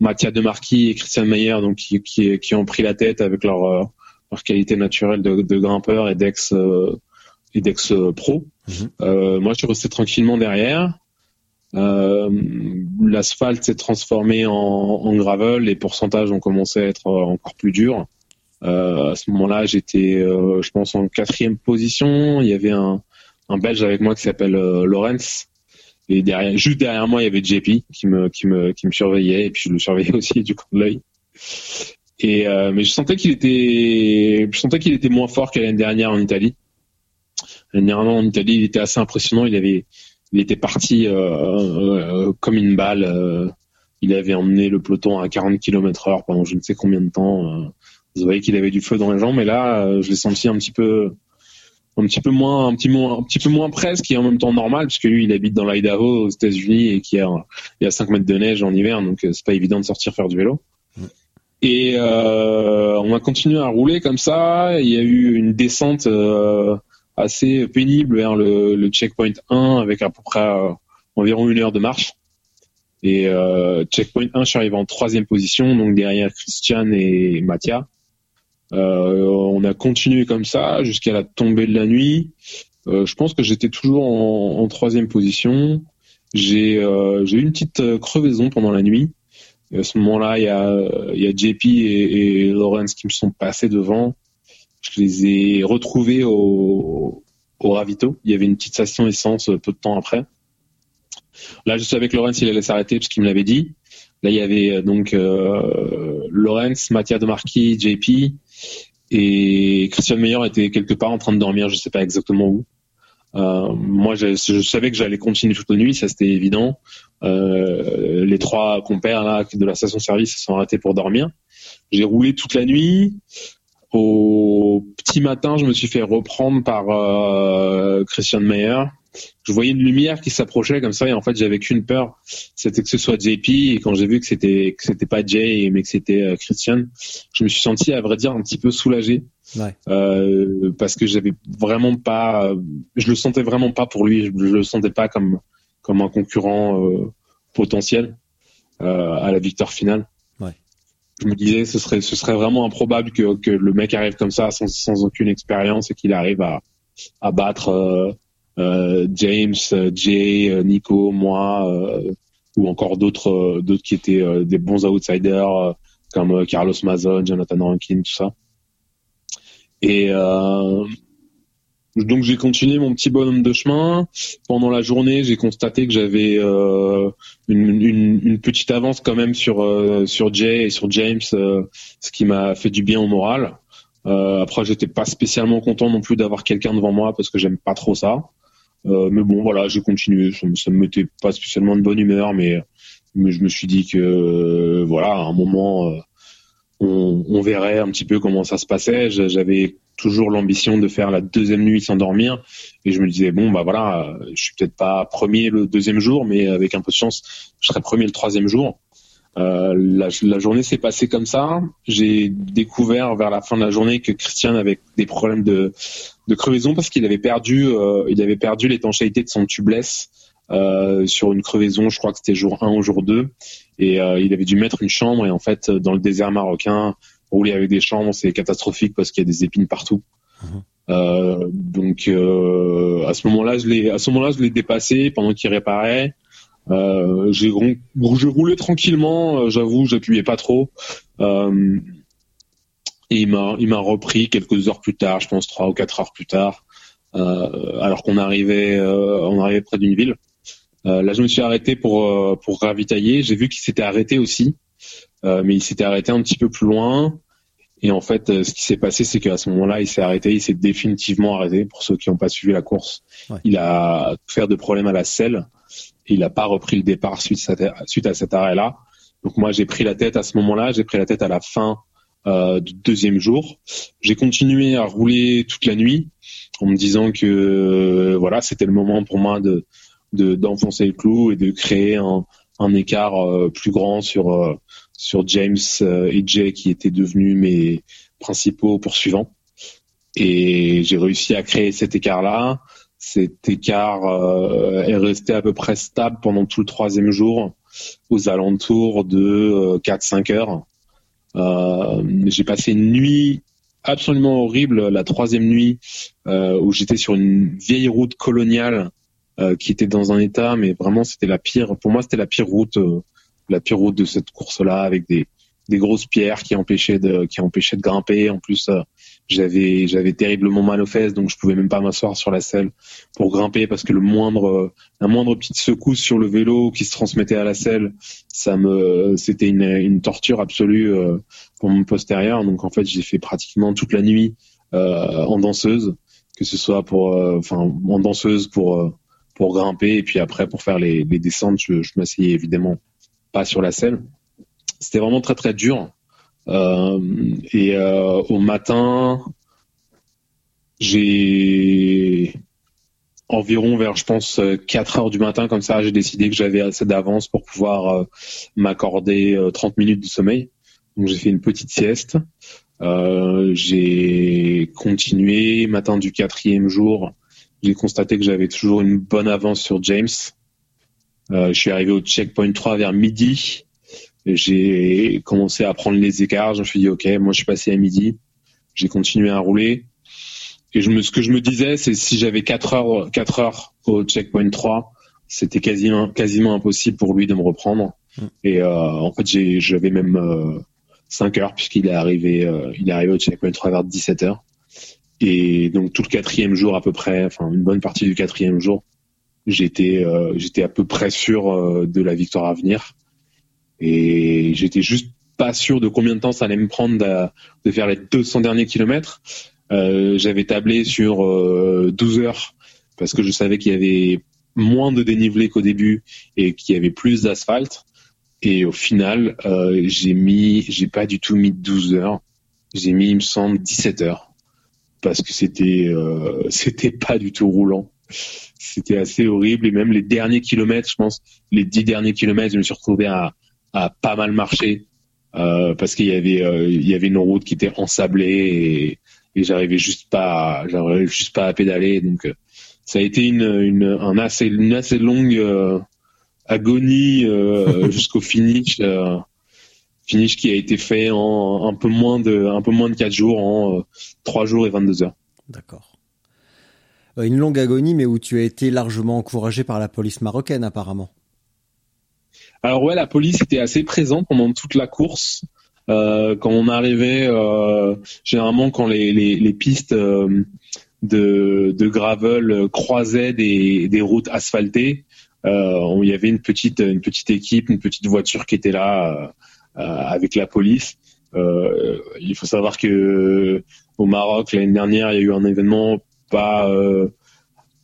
Mathias Demarquis et Christian Meyer donc qui, qui, qui, ont pris la tête avec leur, euh, leur qualité naturelle de, de grimpeur et d'ex et d'ex pro. Mhm. moi, je suis resté tranquillement derrière. L'asphalte s'est transformé en, en, gravel, les pourcentages ont commencé à être encore plus durs. Euh, à ce moment-là, j'étais, euh, je pense, en quatrième position. Il y avait un, un Belge avec moi qui s'appelle euh, Lorenz. Et derrière, juste derrière moi, il y avait JP qui me, qui me, qui me surveillait. Et puis je le surveillais aussi du coup de l'œil. Et mais je sentais qu'il était, je sentais qu'il était moins fort que l'année dernière en Italie. L'année dernière en Italie, il était assez impressionnant. Il avait, il était parti comme une balle. il avait emmené le peloton à 40 km heure pendant je ne sais combien de temps. Vous voyez qu'il avait du feu dans les jambes, mais là, euh, je l'ai senti un petit peu, un petit peu moins, un petit, un petit peu moins presque, et en même temps normal, puisque lui, il habite dans l'Idaho aux États-Unis et qu'il y a, y a 5 mètres de neige en hiver, donc euh, c'est pas évident de sortir faire du vélo. Et euh, on a continué à rouler comme ça. Il y a eu une descente euh, assez pénible vers le, le, checkpoint 1 avec à peu près euh, environ une heure de marche. Et euh, checkpoint 1, je suis arrivé en troisième position, donc derrière Christian et Mathia. Euh, on a continué comme ça jusqu'à la tombée de la nuit. Euh, je pense que j'étais toujours en, troisième position. J'ai eu une petite crevaison pendant la nuit. Et à ce moment-là, il y a, a JP et, et, Lawrence qui me sont passés devant. Je les ai retrouvés au, au ravito. Il y avait une petite station essence peu de temps après. Là, je suis avec Lawrence, il allait s'arrêter parce qu'il me l'avait dit. Là, il y avait donc euh, Lawrence, Mathias de Marquis, JP et Christian Meyer était quelque part en train de dormir, je sais pas exactement où. Euh, moi, je, savais que j'allais continuer toute la nuit, ça c'était évident. Euh, les trois compères là de la station-service se sont arrêtés pour dormir. J'ai roulé toute la nuit. Au petit matin, je me suis fait reprendre par euh, Christian Meyer je voyais une lumière qui s'approchait comme ça et en fait j'avais qu'une peur, c'était que ce soit JP et quand j'ai vu que c'était que c'était pas Jay mais que c'était euh, Christian, je me suis senti à vrai dire un petit peu soulagé ouais. euh, parce que j'avais vraiment pas, je le sentais vraiment pas pour lui, je, le sentais pas comme comme un concurrent euh, potentiel euh, à la victoire finale. Ouais. Je me disais ce serait ce serait vraiment improbable que que le mec arrive comme ça sans sans aucune expérience et qu'il arrive à à battre euh, euh, James, euh, Jay, euh, Nico, moi, ou encore d'autres d'autres qui étaient des bons outsiders comme Carlos Mazon, Jonathan Rankin, tout ça. Et donc j'ai continué mon petit bonhomme de chemin. Pendant la journée, j'ai constaté que j'avais euh, une, petite avance quand même sur euh, sur Jay et sur James, euh, ce qui m'a fait du bien au moral. après, j'étais pas spécialement content non plus d'avoir quelqu'un devant moi parce que j'aime pas trop ça. Euh, mais bon, voilà, j'ai continué. Ça, ça me mettait pas spécialement de bonne humeur, mais, mais je me suis dit que euh, voilà, à un moment, euh, on, on, verrait un petit peu comment ça se passait. J'avais toujours l'ambition de faire la deuxième nuit sans dormir, et je me disais bon bah voilà, je suis peut-être pas premier le deuxième jour, mais avec un peu de chance, je serai premier le troisième jour. Euh, la, la, journée s'est passée comme ça. J'ai découvert vers la fin de la journée que Christian avait des problèmes de, de crevaison parce qu'il avait perdu, euh, il avait perdu l'étanchéité de son tubeless euh, sur une crevaison. Je crois que c'était jour 1 ou jour 2 et euh, il avait dû mettre une chambre et en fait dans le désert marocain rouler avec des chambres c'est catastrophique parce qu'il y a des épines partout. Mhm. Euh, donc euh, à ce moment-là, je l'ai, à ce moment-là, je l'ai dépassé pendant qu'il réparait. Euh, j'ai, roulé tranquillement, j'avoue, j'appuyais pas trop. Euh, et il m'a, il m'a repris quelques heures plus tard, je pense trois ou quatre heures plus tard, euh, alors qu'on arrivait, euh, on arrivait près d'une ville. là, je me suis arrêté pour pour ravitailler. J'ai vu qu'il s'était arrêté aussi, mais il s'était arrêté un petit peu plus loin. Et en fait, ce qui s'est passé, c'est qu'à ce moment-là, il s'est arrêté, il s'est définitivement arrêté. Pour ceux qui n'ont pas suivi la course, il a fait de problèmes à la selle il n'a pas repris le départ suite à, suite à cet arrêt-là. Donc moi j'ai pris la tête à ce moment-là, j'ai pris la tête à la fin euh, du deuxième jour. J'ai continué à rouler toute la nuit en me disant que euh, voilà c'était le moment pour moi de d'enfoncer le clou et de créer un, un écart euh, plus grand sur euh, sur James et Jay qui étaient devenus mes principaux poursuivants. Et j'ai réussi à créer cet écart-là. Cet écart est resté à peu près stable pendant tout le troisième jour, aux alentours de 4-5 heures. Euh, j'ai passé une nuit absolument horrible, la troisième nuit, euh, où j'étais sur une vieille route coloniale euh, qui était dans un état, mais vraiment c'était la pire. Pour moi, c'était la pire route, la pire route de cette course-là, avec des, des grosses pierres qui empêchaient de, qui empêchaient de grimper. En plus, j'avais j'avais terriblement mal aux fesses, donc je pouvais même pas m'asseoir sur la selle pour grimper parce que le moindre la moindre petite secousse sur le vélo qui se transmettait à la selle, ça me c'était une, une torture absolue euh, pour mon postérieur. Donc en fait, j'ai fait pratiquement toute la nuit euh, en danseuse, que ce soit pour euh, en danseuse pour pour grimper et puis après pour faire les, les descentes, je, je m'asseyais évidemment pas sur la selle. C'était vraiment très très dur. Euh, et euh, au matin, j'ai environ vers, je pense, 4 heures du matin, comme ça, j'ai décidé que j'avais assez d'avance pour pouvoir euh, m'accorder 30 minutes de sommeil. Donc j'ai fait une petite sieste. Euh, j'ai continué. Matin du quatrième jour, j'ai constaté que j'avais toujours une bonne avance sur James. Je suis arrivé au checkpoint 3 vers midi j'ai commencé à prendre les écarts. Je me suis dit, OK, moi, je suis passé à midi. J'ai continué à rouler. Et je me, ce que je me disais, c'est si j'avais 4 heures, 4 heures au checkpoint 3, c'était quasiment, quasiment impossible pour lui de me reprendre. Mm. Et euh, en fait, j'avais même euh, 5 heures puisqu'il est arrivé, euh, il est arrivé au checkpoint 3 vers 17 heures. Et donc tout le quatrième jour à peu près, enfin une bonne partie du quatrième jour, j'étais, euh, j'étais à peu près sûr euh, de la victoire à venir. Et j'étais juste pas sûr de combien de temps ça allait me prendre de, faire les 200 derniers kilomètres. Euh, j'avais tablé sur euh, 12 heures parce que je savais qu'il y avait moins de dénivelé qu'au début et qu'il y avait plus d'asphalte. Et au final, euh, j'ai mis, j'ai pas du tout mis 12 heures. J'ai mis, il me semble, 17 heures parce que c'était, euh, c'était pas du tout roulant. C'était assez horrible et même les derniers kilomètres, je pense, les 10 derniers kilomètres, je me suis retrouvé à, a pas mal marché euh, parce qu'il y avait euh, il y avait une route qui était ensablée et, et j'arrivais juste pas j'arrivais juste pas à pédaler donc euh, ça a été une une un assez une assez longue agonie jusqu'au finish finish qui a été fait en un peu moins de un peu moins de 4 jours en 3 jours et 22 heures. D'accord. Une longue agonie mais où tu as été largement encouragé par la police marocaine apparemment. Alors ouais, la police était assez présente pendant toute la course. Euh, quand on arrivait, euh, généralement quand les, les, les pistes euh, de, de, gravel croisaient des, des routes asphaltées, euh, il y avait une petite, une petite équipe, une petite voiture qui était là euh, avec la police. il faut savoir que au Maroc l'année dernière, il y a eu un événement pas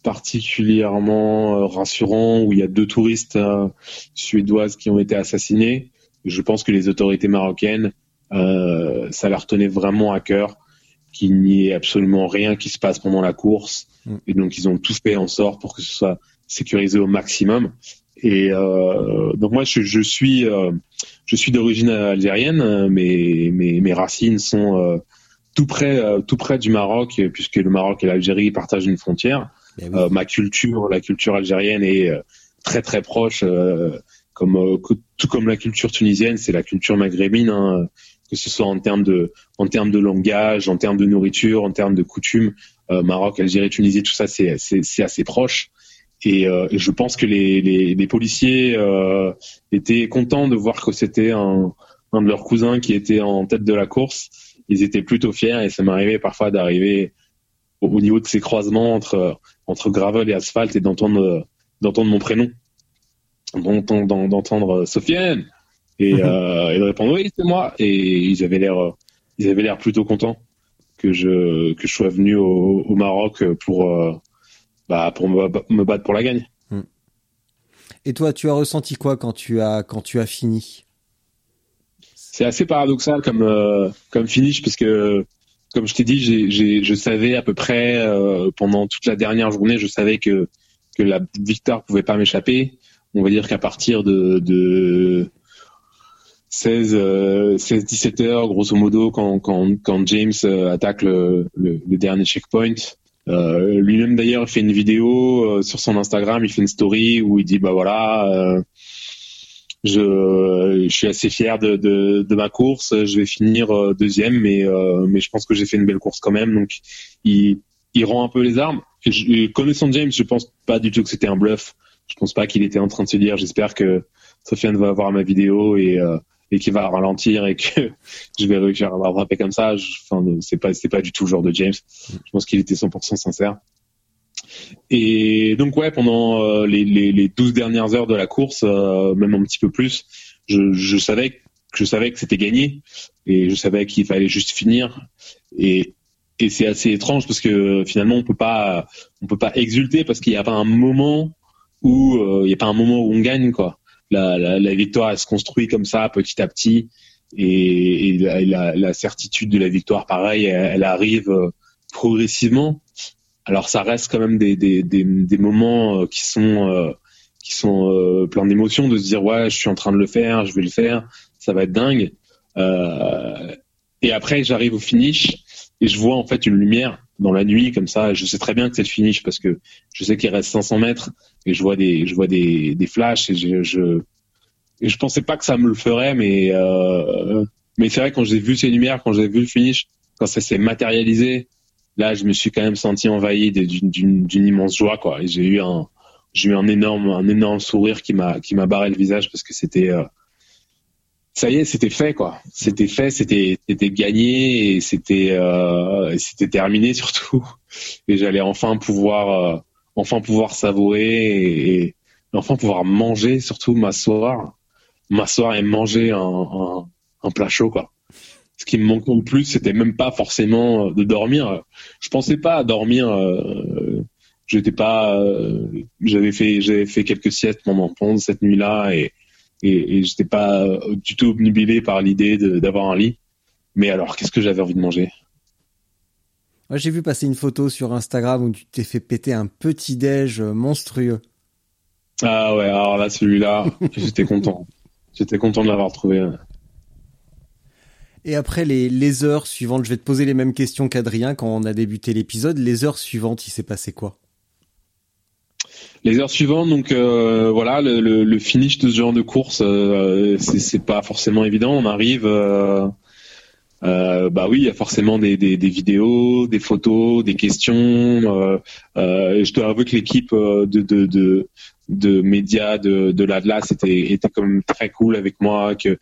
particulièrement euh, rassurant où il y a deux touristes euh, suédoises qui ont été assassinés. Je pense que les autorités marocaines, euh, ça leur tenait vraiment à cœur qu'il n'y ait absolument rien qui se passe pendant la course. Mm. Et donc, ils ont tout fait en sorte pour que ce soit sécurisé au maximum. Et euh, donc moi, je, je suis, euh, je suis d'origine algérienne, mais mes, mes racines sont euh, tout près, tout près du Maroc, puisque le Maroc et l'Algérie partagent une frontière. Euh, ma culture, la culture algérienne est euh, très très proche, euh, comme tout comme la culture tunisienne, c'est la culture maghrébine, hein, que ce soit en termes de en termes de langage, en termes de nourriture, en termes de coutumes. Maroc, Algérie, Tunisie, tout ça, c'est c'est assez proche. Et, je pense que les, les, les policiers étaient contents de voir que c'était un, un de leurs cousins qui était en tête de la course. Ils étaient plutôt fiers et ça m'arrivait parfois d'arriver au, niveau de ces croisements entre entre gravel et asphalte et d'entendre d'entendre mon prénom, d'entendre d'entendre Sofiane. Et, mhm. euh, et de répondre oui c'est moi. Et ils avaient l'air ils avaient l'air plutôt contents que je que je sois venu au, au Maroc pour euh, bah pour me, me, battre pour la gagne. Et toi, tu as ressenti quoi quand tu as quand tu as fini? C'est assez paradoxal comme euh, comme finish parce que comme je t'ai dit, je savais à peu près euh, pendant toute la dernière journée, je savais que que la victoire pouvait pas m'échapper. On va dire qu'à partir de, de 16, euh, 16 17 heures, grosso modo, quand, quand, quand James euh, attaque le, le, dernier checkpoint. Euh, lui-même d'ailleurs fait une vidéo euh, sur son Instagram, il fait une story où il dit bah voilà, euh, je, je suis assez fier de, de, de ma course, je vais finir euh, deuxième, mais mais je pense que j'ai fait une belle course quand même. Donc il, il rend un peu les armes. Je, connaissant James, je pense pas du tout que c'était un bluff. Je pense pas qu'il était en train de se dire j'espère que Sofiane va voir ma vidéo et et qui va ralentir et que je vais réussir à rattraper comme ça. Enfin, c'est pas, c'est pas du tout le genre de James. Je pense qu'il était 100% sincère. Et donc ouais, pendant euh, les, les, les 12 dernières heures de la course, euh, même un petit peu plus, je, savais que je savais que c'était gagné et je savais qu'il fallait juste finir. Et, c'est assez étrange parce que finalement on peut pas, on peut pas exulter parce qu'il n'y a pas un moment où euh, il n'y a pas un moment où on gagne quoi. La, victoire elle se construit comme ça petit à petit. Et, la, certitude de la victoire pareil elle, arrive progressivement alors ça reste quand même des, des, des, moments euh, qui sont euh, qui sont euh, plein d'émotions de se dire ouais je suis en train de le faire je vais le faire ça va être dingue et après j'arrive au finish et je vois en fait une lumière dans la nuit comme ça. Je sais très bien que c'est le finish parce que je sais qu'il reste 500 mètres et je vois des, je vois des, des flashs et je, je, je pensais pas que ça me le ferait, mais mais c'est vrai quand j'ai vu ces lumières, quand j'ai vu le finish, quand ça s'est matérialisé, là je me suis quand même senti envahi d'une immense joie quoi. J'ai eu un j'ai eu un énorme un énorme sourire qui m'a qui m'a barré le visage parce que c'était euh, ça y est, c'était fait quoi. C'était fait, c'était c'était gagné et c'était euh, c'était terminé surtout. Et j'allais enfin pouvoir euh, enfin pouvoir savourer et, et, enfin pouvoir manger surtout m'asseoir, m'asseoir et manger un, un, un, plat chaud quoi. Ce qui me manquait le plus, c'était même pas forcément de dormir. Je pensais pas à dormir. Euh, J'étais pas. Euh, j'avais fait j'avais fait quelques siestes pendant pendant cette nuit-là et et, et j'étais pas du tout obnubilé par l'idée d'avoir un lit. Mais alors, qu'est-ce que j'avais envie de manger? J'ai vu passer une photo sur Instagram où tu t'es fait péter un petit déj monstrueux. Ah ouais, alors là, celui-là, j'étais content. J'étais content de l'avoir trouvé. Et après les, heures suivantes, je vais te poser les mêmes questions qu'Adrien quand on a débuté l'épisode. Les heures suivantes, il s'est passé quoi? Les heures suivantes, donc euh, voilà, le, finish de ce genre de course, euh, c'est pas forcément évident. On arrive, euh, euh, bah oui, il y a forcément des, vidéos, des photos, des questions. Euh, euh, je dois avouer que l'équipe de, de, de, médias de, de l'Atlas était, était quand même très cool avec moi, que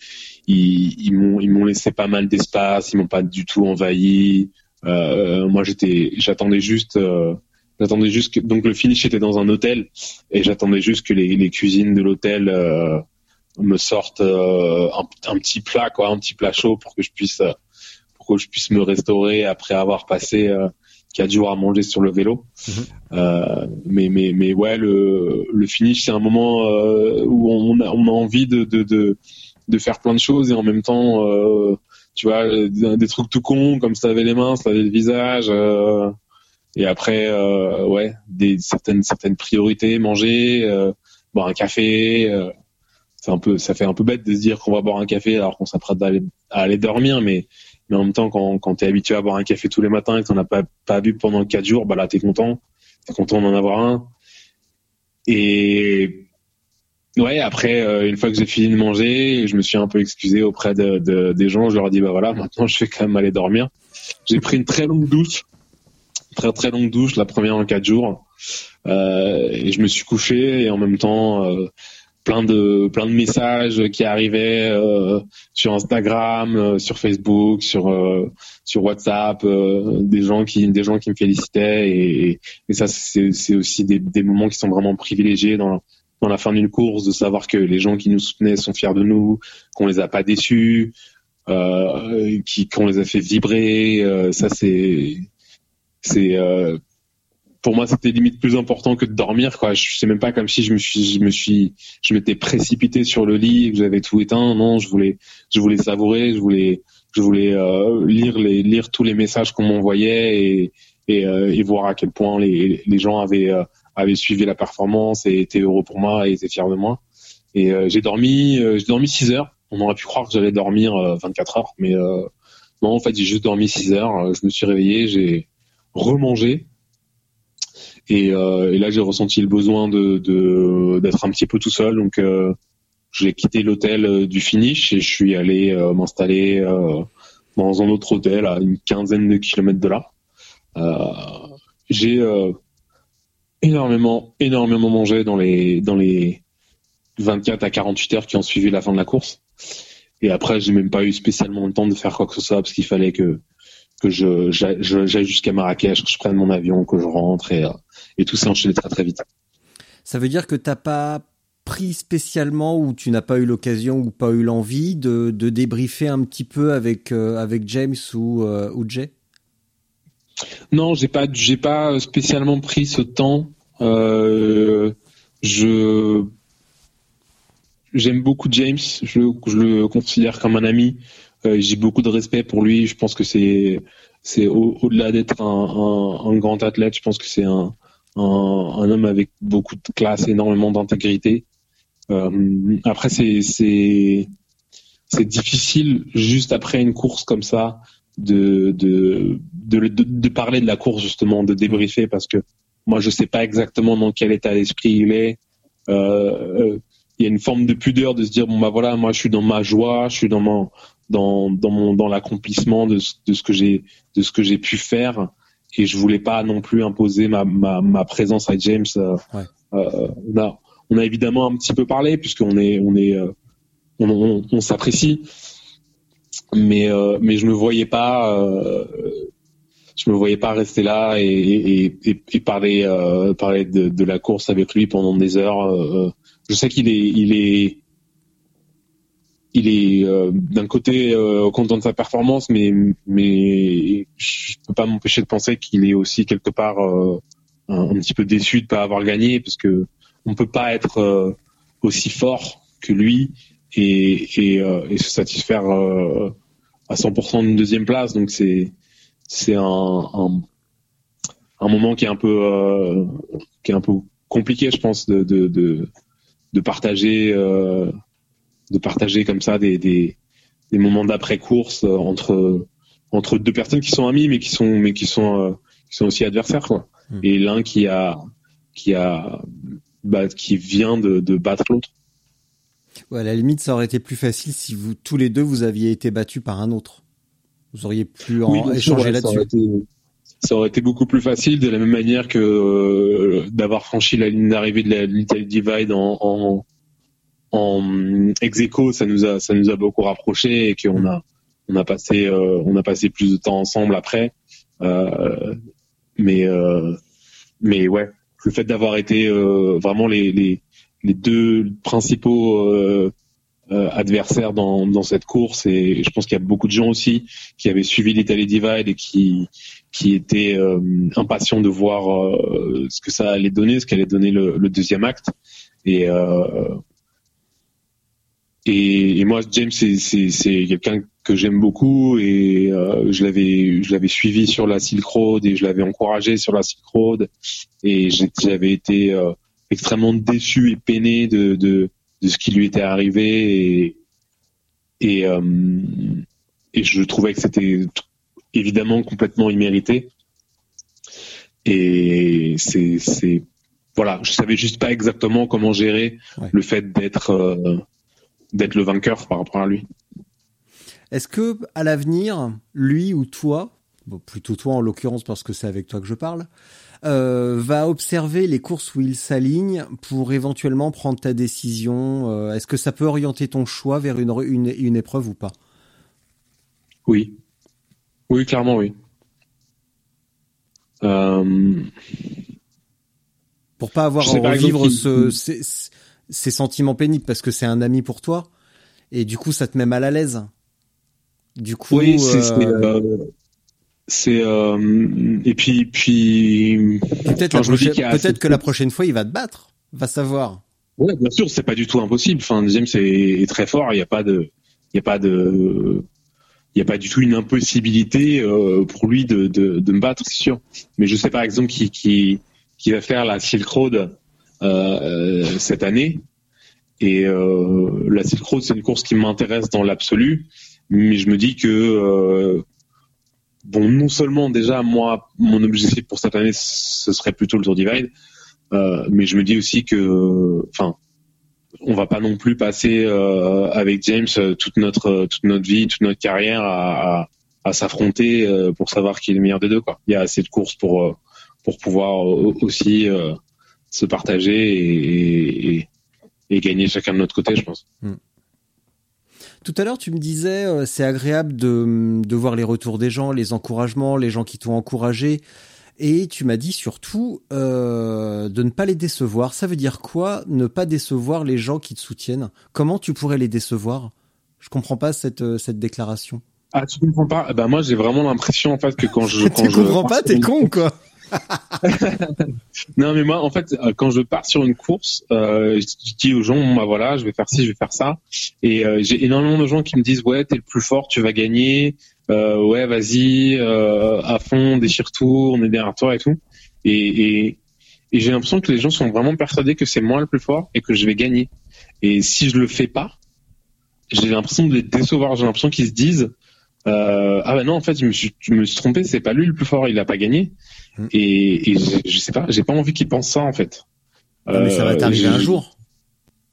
ils, m'ont laissé pas mal d'espace, ils m'ont pas du tout envahi. moi, j'étais, j'attendais juste. J'attendais juste que donc le finish était dans un hôtel et j'attendais juste que les, les cuisines de l'hôtel me sortent un, petit plat quoi, un petit plat chaud pour que je puisse que je puisse me restaurer après avoir passé euh, quatre jours à manger sur le vélo. Mm-hmm. mais mais mais ouais le le finish c'est un moment où on a on a envie de de de, de faire plein de choses et en même temps tu vois des, trucs tout cons comme se laver les mains, se laver le visage. Euh, et après, euh, ouais, des certaines certaines priorités, manger, euh, boire un café. Euh, c'est un peu, ça fait un peu bête de se dire qu'on va boire un café alors qu'on s'apprête à aller, à aller dormir, mais mais en même temps, quand quand t'es habitué à boire un café tous les matins et que t'en as pas pas bu pendant quatre jours, bah là t'es content, t'es content d'en avoir un. Et ouais, après, euh, une fois que j'ai fini de manger, je me suis un peu excusé auprès de, de, des gens. Je leur ai dit, bah voilà, maintenant je vais quand même aller dormir. J'ai pris une très longue douche très très longue douche, la première en quatre jours. Euh, et je me suis couché et en même temps euh, plein de plein de messages qui arrivaient euh, sur Instagram, euh, sur Facebook, sur euh, sur WhatsApp, euh, des gens qui des gens qui me félicitaient et, et ça c'est c'est aussi des, des moments qui sont vraiment privilégiés dans dans la fin d'une course de savoir que les gens qui nous soutenaient sont fiers de nous, qu'on les a pas déçus, euh, qui qu'on les a fait vibrer. ça c'est c'est euh, pour moi, c'était limite plus important que de dormir. Quoi. Je sais même pas comme si je me suis, je me suis, je m'étais précipité sur le lit, que j'avais tout éteint. Non, je voulais, je voulais savourer, je voulais, je voulais euh, lire les, lire tous les messages qu'on m'envoyait et, et, euh, et, voir à quel point les, les gens avaient, euh, avaient suivi la performance et étaient heureux pour moi et étaient fiers de moi. Et j'ai dormi, j'ai dormi 6 heures. On aurait pu croire que j'allais dormir 24 heures, mais non, en fait, j'ai juste dormi 6 heures. Je me suis réveillé, j'ai remangé et, euh, et là, j'ai ressenti le besoin de d'être un petit peu tout seul. Donc, euh, j'ai quitté l'hôtel euh, du finish et je suis allé euh, m'installer euh, dans un autre hôtel à une quinzaine de kilomètres de là. j'ai énormément, énormément mangé dans les dans les 24 à 48 heures qui ont suivi la fin de la course. Et après, j'ai même pas eu spécialement le temps de faire quoi que ce soit parce qu'il fallait que que je j'aille jusqu'à Marrakech, que je prenne mon avion, que je rentre et et tout s'est enchaîné très très vite. Ça veut dire que t'as pas pris spécialement ou tu n'as pas eu l'occasion ou pas eu l'envie de, de débriefer un petit peu avec euh, avec James ou euh, ou Jay? Non, j'ai pas j'ai pas spécialement pris ce temps. Euh, je j'aime beaucoup James, je, je, le considère comme un ami. Euh, j'ai beaucoup de respect pour lui. Je pense que c'est c'est au-delà d'être un, grand athlète, je pense que c'est un, un, homme avec beaucoup de classe, énormément d'intégrité. Euh, après, c'est c'est difficile juste après une course comme ça de de, de parler de la course justement, de débriefer parce que moi je sais pas exactement dans quel état d'esprit il est. Euh il y a une forme de pudeur de se dire bon bah voilà moi je suis dans ma joie, je suis dans mon dans dans mon dans l'accomplissement de, de ce que j'ai de ce que j'ai pu faire et je voulais pas non plus imposer ma, ma, ma présence à James. Euh, euh, on, a, on a évidemment un petit peu parlé puisqu'on est on est euh, on, on, on s'apprécie, mais mais je me voyais pas je me voyais pas rester là et, et, et, et parler parler de, de, la course avec lui pendant des heures. je sais qu'il est il est il est euh, d'un côté euh, content de sa performance, mais mais je peux pas m'empêcher de penser qu'il est aussi quelque part euh, un, petit peu déçu de pas avoir gagné, parce que on peut pas être aussi fort que lui et et, et se satisfaire à 100% d'une deuxième place. Donc c'est c'est un, un, un moment qui est un peu qui est un peu compliqué, je pense, de de de, de partager de partager comme ça des, des, des moments d'après course euh, entre entre deux personnes qui sont amies mais qui sont mais qui sont euh, qui sont aussi adversaires quoi. Hmm. Et l'un qui a qui a bah, qui vient de, de battre l'autre. Ouais, à la limite, ça aurait été plus facile si vous tous les deux vous aviez été battus par un autre. Vous auriez pu en échanger là-dessus. Ça aurait été beaucoup plus facile de la même manière que euh, d'avoir franchi la ligne d'arrivée de l'Italie Divide en, en, en ex ça nous a ça nous a beaucoup rapprochés et qu'on a euh, on a passé plus de temps ensemble après. Euh, mais euh, mais ouais, le fait d'avoir été vraiment les, deux principaux adversaires dans, cette course et je pense qu'il y a beaucoup de gens aussi qui avaient suivi l'Italie Divide et qui qui étaient impatients de voir ce que ça allait donner, ce qu'allait donner le, le, deuxième acte et et, et, moi, James, c'est quelqu'un que j'aime beaucoup et euh, je l'avais je l'avais suivi sur la Silk Road et je l'avais encouragé sur la Silk Road. Et j'avais été euh, extrêmement déçu et peiné de, de, de ce qui lui était arrivé et et, euh, et je trouvais que c'était évidemment complètement immérité. Et c'est c'est voilà je savais juste pas exactement comment gérer le fait d'être euh, d'être le vainqueur par rapport à lui. Est-ce que à l'avenir, lui ou toi, plutôt toi en l'occurrence parce que c'est avec toi que je parle, euh, va observer les courses où il s'aligne pour éventuellement prendre ta décision euh, Est-ce que ça peut orienter ton choix vers une, une, une épreuve ou pas? Oui. Oui, clairement oui. Euh... Pour pas avoir à revivre ce, ces sentiments pénibles parce que c'est un ami pour toi et du coup ça te met mal à l'aise. Du coup, oui, c'est, euh, euh, c'est euh, et puis puis peut-être prochaine- assez- que la prochaine fois il va te battre. Va savoir. Ouais, bien sûr, c'est pas du tout impossible. Enfin, James est, est très fort. Il n'y a pas de, il y a pas de, il y a pas du tout une impossibilité euh, pour lui de, de, de me battre, c'est sûr. Mais je sais par exemple qui qui qui va faire la Silk Road cette année. Et euh, la Silk Road, c'est une course qui m'intéresse dans l'absolu, mais je me dis que euh, bon, non seulement déjà moi, mon objectif pour cette année, ce serait plutôt le Tour Divide, euh, mais je me dis aussi que, enfin, on va pas non plus passer euh, avec James euh, toute notre toute notre vie, toute notre carrière à, à, à s'affronter euh, pour savoir qui est le meilleur des deux. Quoi. Il y a assez de courses pour euh, pour pouvoir euh, aussi euh, se partager et, et, et gagner chacun de notre côté, je pense. Tout à l'heure, tu me disais, euh, c'est agréable de, de voir les retours des gens, les encouragements, les gens qui t'ont encouragé. Et tu m'as dit surtout euh, de ne pas les décevoir. Ça veut dire quoi Ne pas décevoir les gens qui te soutiennent? Comment tu pourrais les décevoir? Je comprends pas cette, euh, cette déclaration. Ah, tu comprends pas? Ben moi, j'ai vraiment l'impression en fait que quand je quand tu je comprends pas? T'es con quoi Non, mais moi, en fait, euh, quand je pars sur une course, euh, je dis aux gens, bah voilà, je vais faire ci, je vais faire ça. Et euh, j'ai énormément de gens qui me disent, ouais, t'es le plus fort, tu vas gagner. Ouais, vas-y, à fond, déchire-tout, on est derrière toi et tout. Et, j'ai l'impression que les gens sont vraiment persuadés que c'est moi le plus fort et que je vais gagner. Et si je le fais pas, j'ai l'impression de les décevoir. J'ai l'impression qu'ils se disent, ah bah non, en fait, je me suis, je me suis trompé, c'est pas lui le plus fort, il a pas gagné. Et, et je, je sais pas, j'ai pas envie qu'ils pensent ça en fait. Non, Mais ça va Euh, t'arriver un jour.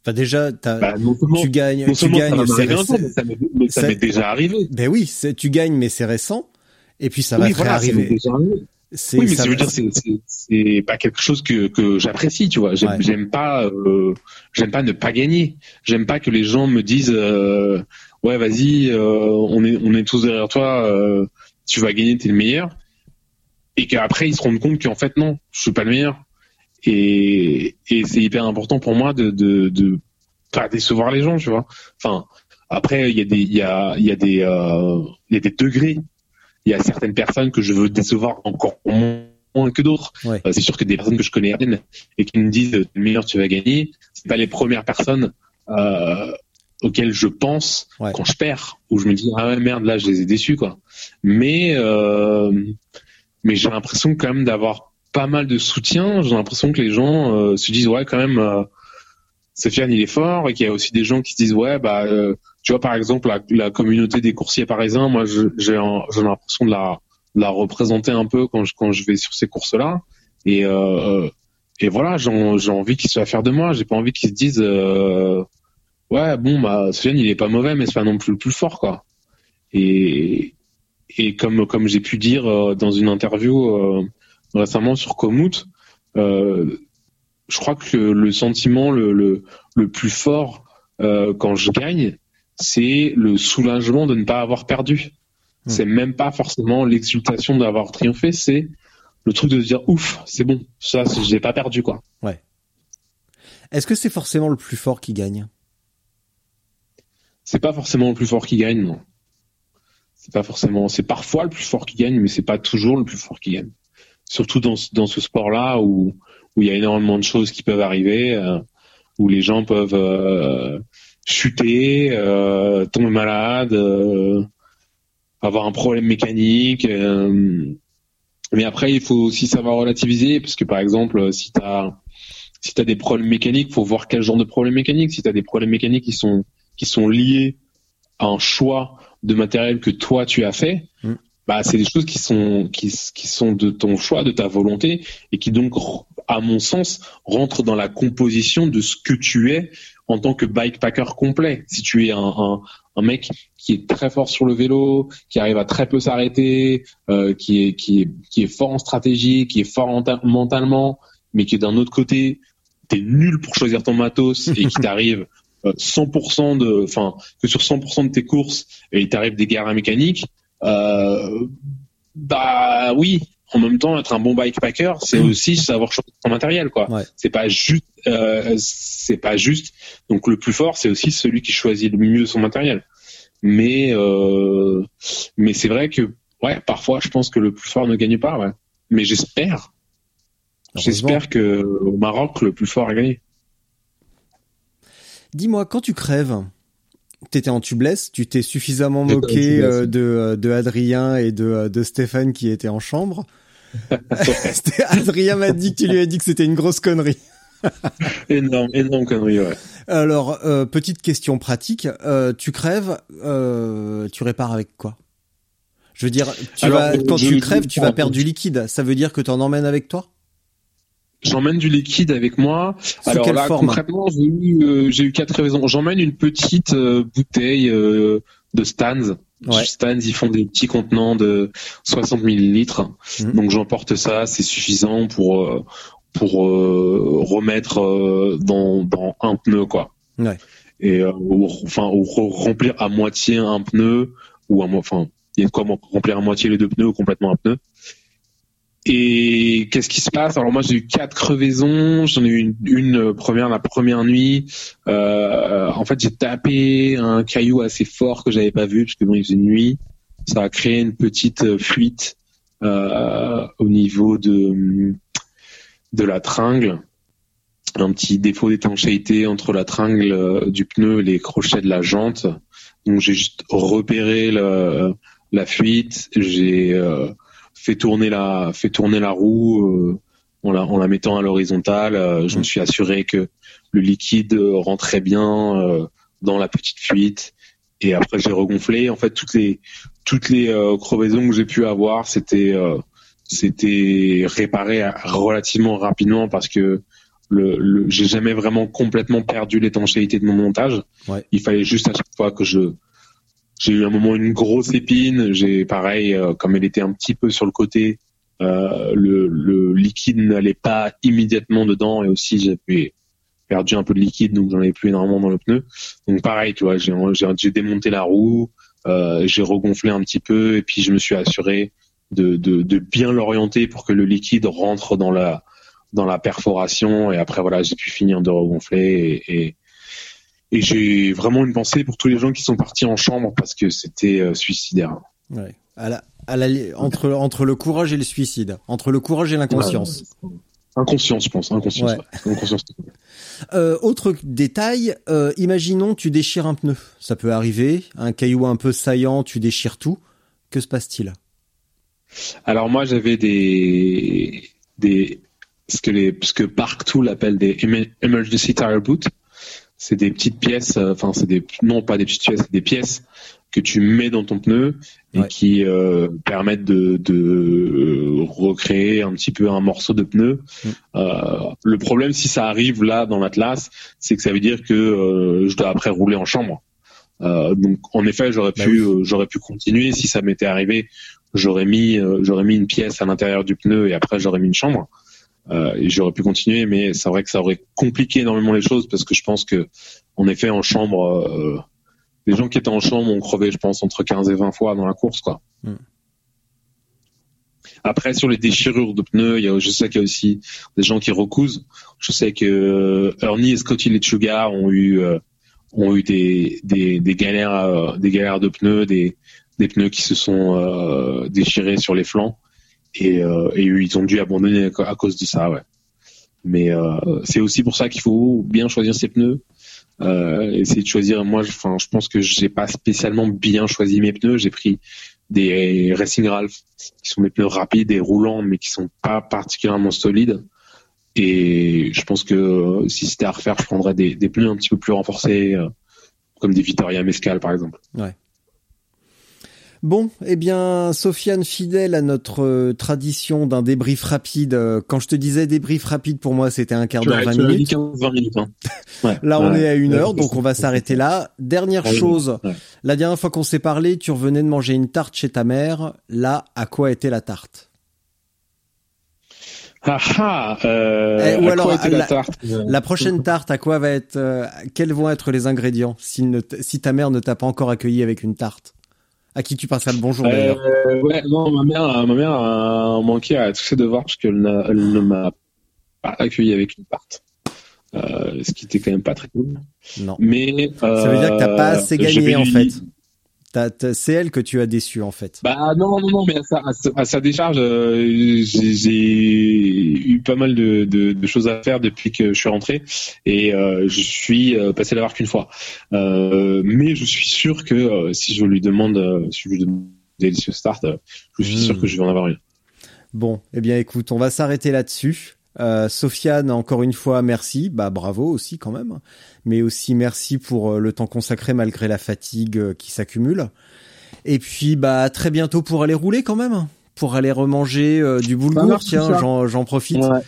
Enfin déjà, Bah, seulement, tu gagnes, tu gagnes. c'est- c'est- mais ça m'est déjà arrivé. Ben oui, c'est- tu gagnes, mais c'est récent. Et puis ça va oui, te voilà, ça m'est réarriver. déjà arrivé. C'est- Oui, mais ça ça veut dire c'est pas quelque chose que que j'apprécie, tu vois. J'aime Ouais. pas euh, j'aime pas ne pas gagner. J'aime pas que les gens me disent euh, ouais vas-y euh, on est on est tous derrière toi, euh, tu vas gagner, t'es le meilleur. Et qu'après ils se rendent compte qu'en fait non, je suis pas le meilleur. Et et c'est hyper important pour moi de de de pas décevoir les gens, tu vois. Enfin après il y a des il y a il y a des euh, il y a des degrés il y a certaines personnes que je veux décevoir encore moins que d'autres. Ouais. Euh, c'est sûr que des personnes que je connais et qui me disent le meilleur tu vas gagner, c'est pas les premières personnes euh, auxquelles je pense Ouais. quand je perds, où je me dis ah ouais merde là je les ai déçus quoi. Mais euh, mais j'ai l'impression quand même d'avoir pas mal de soutien. J'ai l'impression que les gens euh, se disent ouais quand même euh, Sofiane il est fort. Et qu'il y a aussi des gens qui se disent ouais bah euh, tu vois par exemple la, la communauté des coursiers parisiens moi j'ai j'ai l'impression de la de la représenter un peu quand je quand je vais sur ces courses là et euh, et voilà j'ai envie qu'ils soient fiers de moi. J'ai pas envie qu'ils se disent euh, ouais bon bah Sofiane il est pas mauvais mais c'est pas non plus le plus fort quoi. Et et comme comme j'ai pu dire euh, dans une interview euh, récemment sur Komoot euh, je crois que le sentiment le, le, le plus fort quand je gagne, c'est le soulagement de ne pas avoir perdu. Hmm. C'est même pas forcément l'exultation d'avoir triomphé, c'est le truc de se dire ouf, c'est bon, ça j'ai pas perdu quoi. Est-ce que c'est forcément le plus fort qui gagne? C'est pas forcément le plus fort qui gagne, non. C'est pas forcément, c'est parfois le plus fort qui gagne, mais c'est pas toujours le plus fort qui gagne. Surtout dans dans ce sport-là où où il y a énormément de choses qui peuvent arriver, euh, où les gens peuvent euh, chuter, euh, tomber malade, euh, avoir un problème mécanique. euh, mais après, il faut aussi savoir relativiser, parce que par exemple, si t'as si t'as des problèmes mécaniques, faut voir quel genre de problème mécanique. Si t'as des problèmes mécaniques qui sont qui sont liés à un choix de matériel que toi tu as fait, Mm. bah c'est des choses qui sont qui, qui sont de ton choix, de ta volonté et qui donc à mon sens rentrent dans la composition de ce que tu es en tant que bikepacker complet. Si tu es un, un, un mec qui est très fort sur le vélo, qui arrive à très peu s'arrêter, euh, qui est qui est qui est fort en stratégie, qui est fort menta- mentalement, mais qui d'un autre côté t'es nul pour choisir ton matos et qui t'arrive 100% de, enfin que sur 100% de tes courses il t'arrive des guerres mécaniques, euh, bah oui. En même temps, être un bon bikepacker, c'est aussi savoir choisir son matériel, quoi. Ouais. C'est pas juste, euh, c'est pas juste. Donc le plus fort, c'est aussi celui qui choisit le mieux son matériel. Mais euh, mais c'est vrai que ouais, parfois, je pense que le plus fort ne gagne pas, ouais. Mais j'espère, j'espère que au Maroc, le plus fort a gagné. Dis-moi, quand tu crèves, t'étais en tubeless, tu t'es suffisamment moqué euh, ouais. de, de Adrien et de, de Stéphane qui étaient en chambre? Adrien m'a dit que tu lui as dit que c'était une grosse connerie. Énorme, énorme connerie, ouais. Alors, euh, petite question pratique, euh, tu crèves, euh, tu répares avec quoi? Je veux dire, tu Alors, vas, euh, quand je- tu je- crèves, tu vas perdre du liquide. Ça veut dire que tu en emmènes avec toi? J'emmène du liquide avec moi. Sous Alors là, concrètement, j'ai eu, euh, j'ai eu quatre raisons. J'emmène une petite euh, bouteille euh, de Stans. Ouais. Stans, ils font des petits contenants de 60 millilitres. Mhm. Donc j'emporte ça, c'est suffisant pour pour remettre dans dans un pneu quoi. Ouais. Et euh, ou, enfin ou re- remplir à moitié un pneu ou à enfin il y a de quoi remplir à moitié les deux pneus ou complètement un pneu. Et qu'est-ce qui se passe? Alors moi j'ai eu quatre crevaisons, j'en ai eu une, euh, première la première nuit. Euh, en fait j'ai tapé un caillou assez fort que j'avais pas vu parce que bon il faisait nuit. Ça a créé une petite euh, fuite euh, au niveau de de la tringle, un petit défaut d'étanchéité entre la tringle euh, du pneu et les crochets de la jante. Donc j'ai juste repéré la fuite, j'ai euh, fait tourner la fait tourner la roue euh, en la en la mettant à l'horizontale. Euh, je me suis assuré que le liquide euh, rentrait bien euh, dans la petite fuite. Et après j'ai regonflé. En fait toutes les toutes les euh, crevaisons que j'ai pu avoir, c'était euh, c'était réparé relativement rapidement parce que le, le j'ai jamais vraiment complètement perdu l'étanchéité de mon montage. Ouais. Il fallait juste à chaque fois que je j'ai eu un moment une grosse épine. J'ai pareil, euh, comme elle était un petit peu sur le côté, euh, le, le liquide n'allait pas immédiatement dedans et aussi j'avais perdu un peu de liquide donc j'en avais plus énormément dans le pneu. Donc pareil, tu vois, j'ai démonté la roue, euh, j'ai regonflé un petit peu et puis je me suis assuré de, de, de bien l'orienter pour que le liquide rentre dans la dans la perforation et après voilà j'ai pu finir de regonfler et, et, et j'ai vraiment une pensée pour tous les gens qui sont partis en chambre parce que c'était euh, suicidaire. Ouais. À la, à la, entre, entre le courage et le suicide, entre le courage et l'inconscience. Inconscience, je pense, inconscience. Ouais. ouais. Inconscience. Euh, autre détail, euh, imaginons tu déchires un pneu. Ça peut arriver, un caillou un peu saillant, tu déchires tout. Que se passe-t-il? Alors moi j'avais des des ce que les ce que Parktool appelle des emer- emergency tire boot. C'est des petites pièces, euh, enfin c'est des non pas des petites pièces, c'est des pièces que tu mets dans ton pneu et Ouais. qui euh, permettent de, de euh, recréer un petit peu un morceau de pneu. Mm. Euh, le problème si ça arrive là dans l'Atlas, c'est que ça veut dire que euh, je dois après rouler en chambre. Euh, donc en effet j'aurais Bah pu oui. j'aurais pu continuer si ça m'était arrivé j'aurais mis j'aurais mis une pièce à l'intérieur du pneu et après j'aurais mis une chambre euh, et j'aurais pu continuer mais c'est vrai que ça aurait compliqué énormément les choses parce que je pense que en effet en chambre euh, les gens qui étaient en chambre ont crevé je pense entre 15 et 20 fois dans la course quoi. Mm. après sur les déchirures de pneus il y a je sais qu'il y a aussi des gens qui recousent. Je sais que euh, Ernie et Scotty Lechuga ont eu euh, ont eu des des, des galères des galères de pneus des des pneus qui se sont déchirés sur les flancs et, euh, et ils ont dû abandonner à, cause de ça ouais. Mais euh, c'est aussi pour ça qu'il faut bien choisir ses pneus. Euh, essayer de choisir moi enfin je pense que j'ai pas spécialement bien choisi mes pneus. J'ai pris des Racing Ralph qui sont des pneus rapides et roulants mais qui sont pas particulièrement solides. Et je pense que si c'était à refaire je prendrais des, des pneus un petit peu plus renforcés euh, comme des Vittoria Mescal par exemple Bon, eh bien, Sofiane, fidèle à notre euh, tradition d'un débrief rapide. euh, quand je te disais débrief rapide, pour moi, c'était un quart d'heure, as- 20 tu as dit minutes. 15-20 minutes hein. Ouais. Là, on Ouais. est à une Ouais, heure, donc on va s'arrêter là. Dernière chose, la dernière fois qu'on s'est parlé, tu revenais de manger une tarte chez ta mère. Là, à quoi était la tarte? Ah ah euh, Eh, ou alors, la- la tarte? La prochaine tarte, à quoi va être euh, Quels vont être les ingrédients si, ne t- si ta mère ne t'a pas encore accueilli avec une tarte? À qui tu passeras le bonjour d'ailleurs Euh, ouais, non, ma mère, ma mère a manqué à tous ses devoirs parce qu'elle n'a- elle ne m'a pas accueilli avec une tarte. Euh, ce qui était quand même pas très cool. Non. Mais Ça veut dire que t'as pas euh, assez gagné en fait. C'est elle que tu as déçu en fait. Bah non, non, non, mais à sa, à sa- à sa décharge, euh, j'ai eu pas mal de, de, de choses à faire depuis que je suis rentré et euh, je suis euh, passé la voir qu'une fois. Euh, mais je suis sûr que si je lui demande, si je lui demande Delicious Start, je suis Mm. sûr que je vais en avoir une. Bon, eh bien écoute, on va s'arrêter là-dessus. Euh, Sofiane, encore une fois, merci. Bah bravo aussi quand même. Mais aussi merci pour euh, le temps consacré malgré la fatigue euh, qui s'accumule. Et puis bah à très bientôt pour aller rouler quand même. Pour aller remanger euh, du boulgour, tiens, j'en j'en profite. Ouais.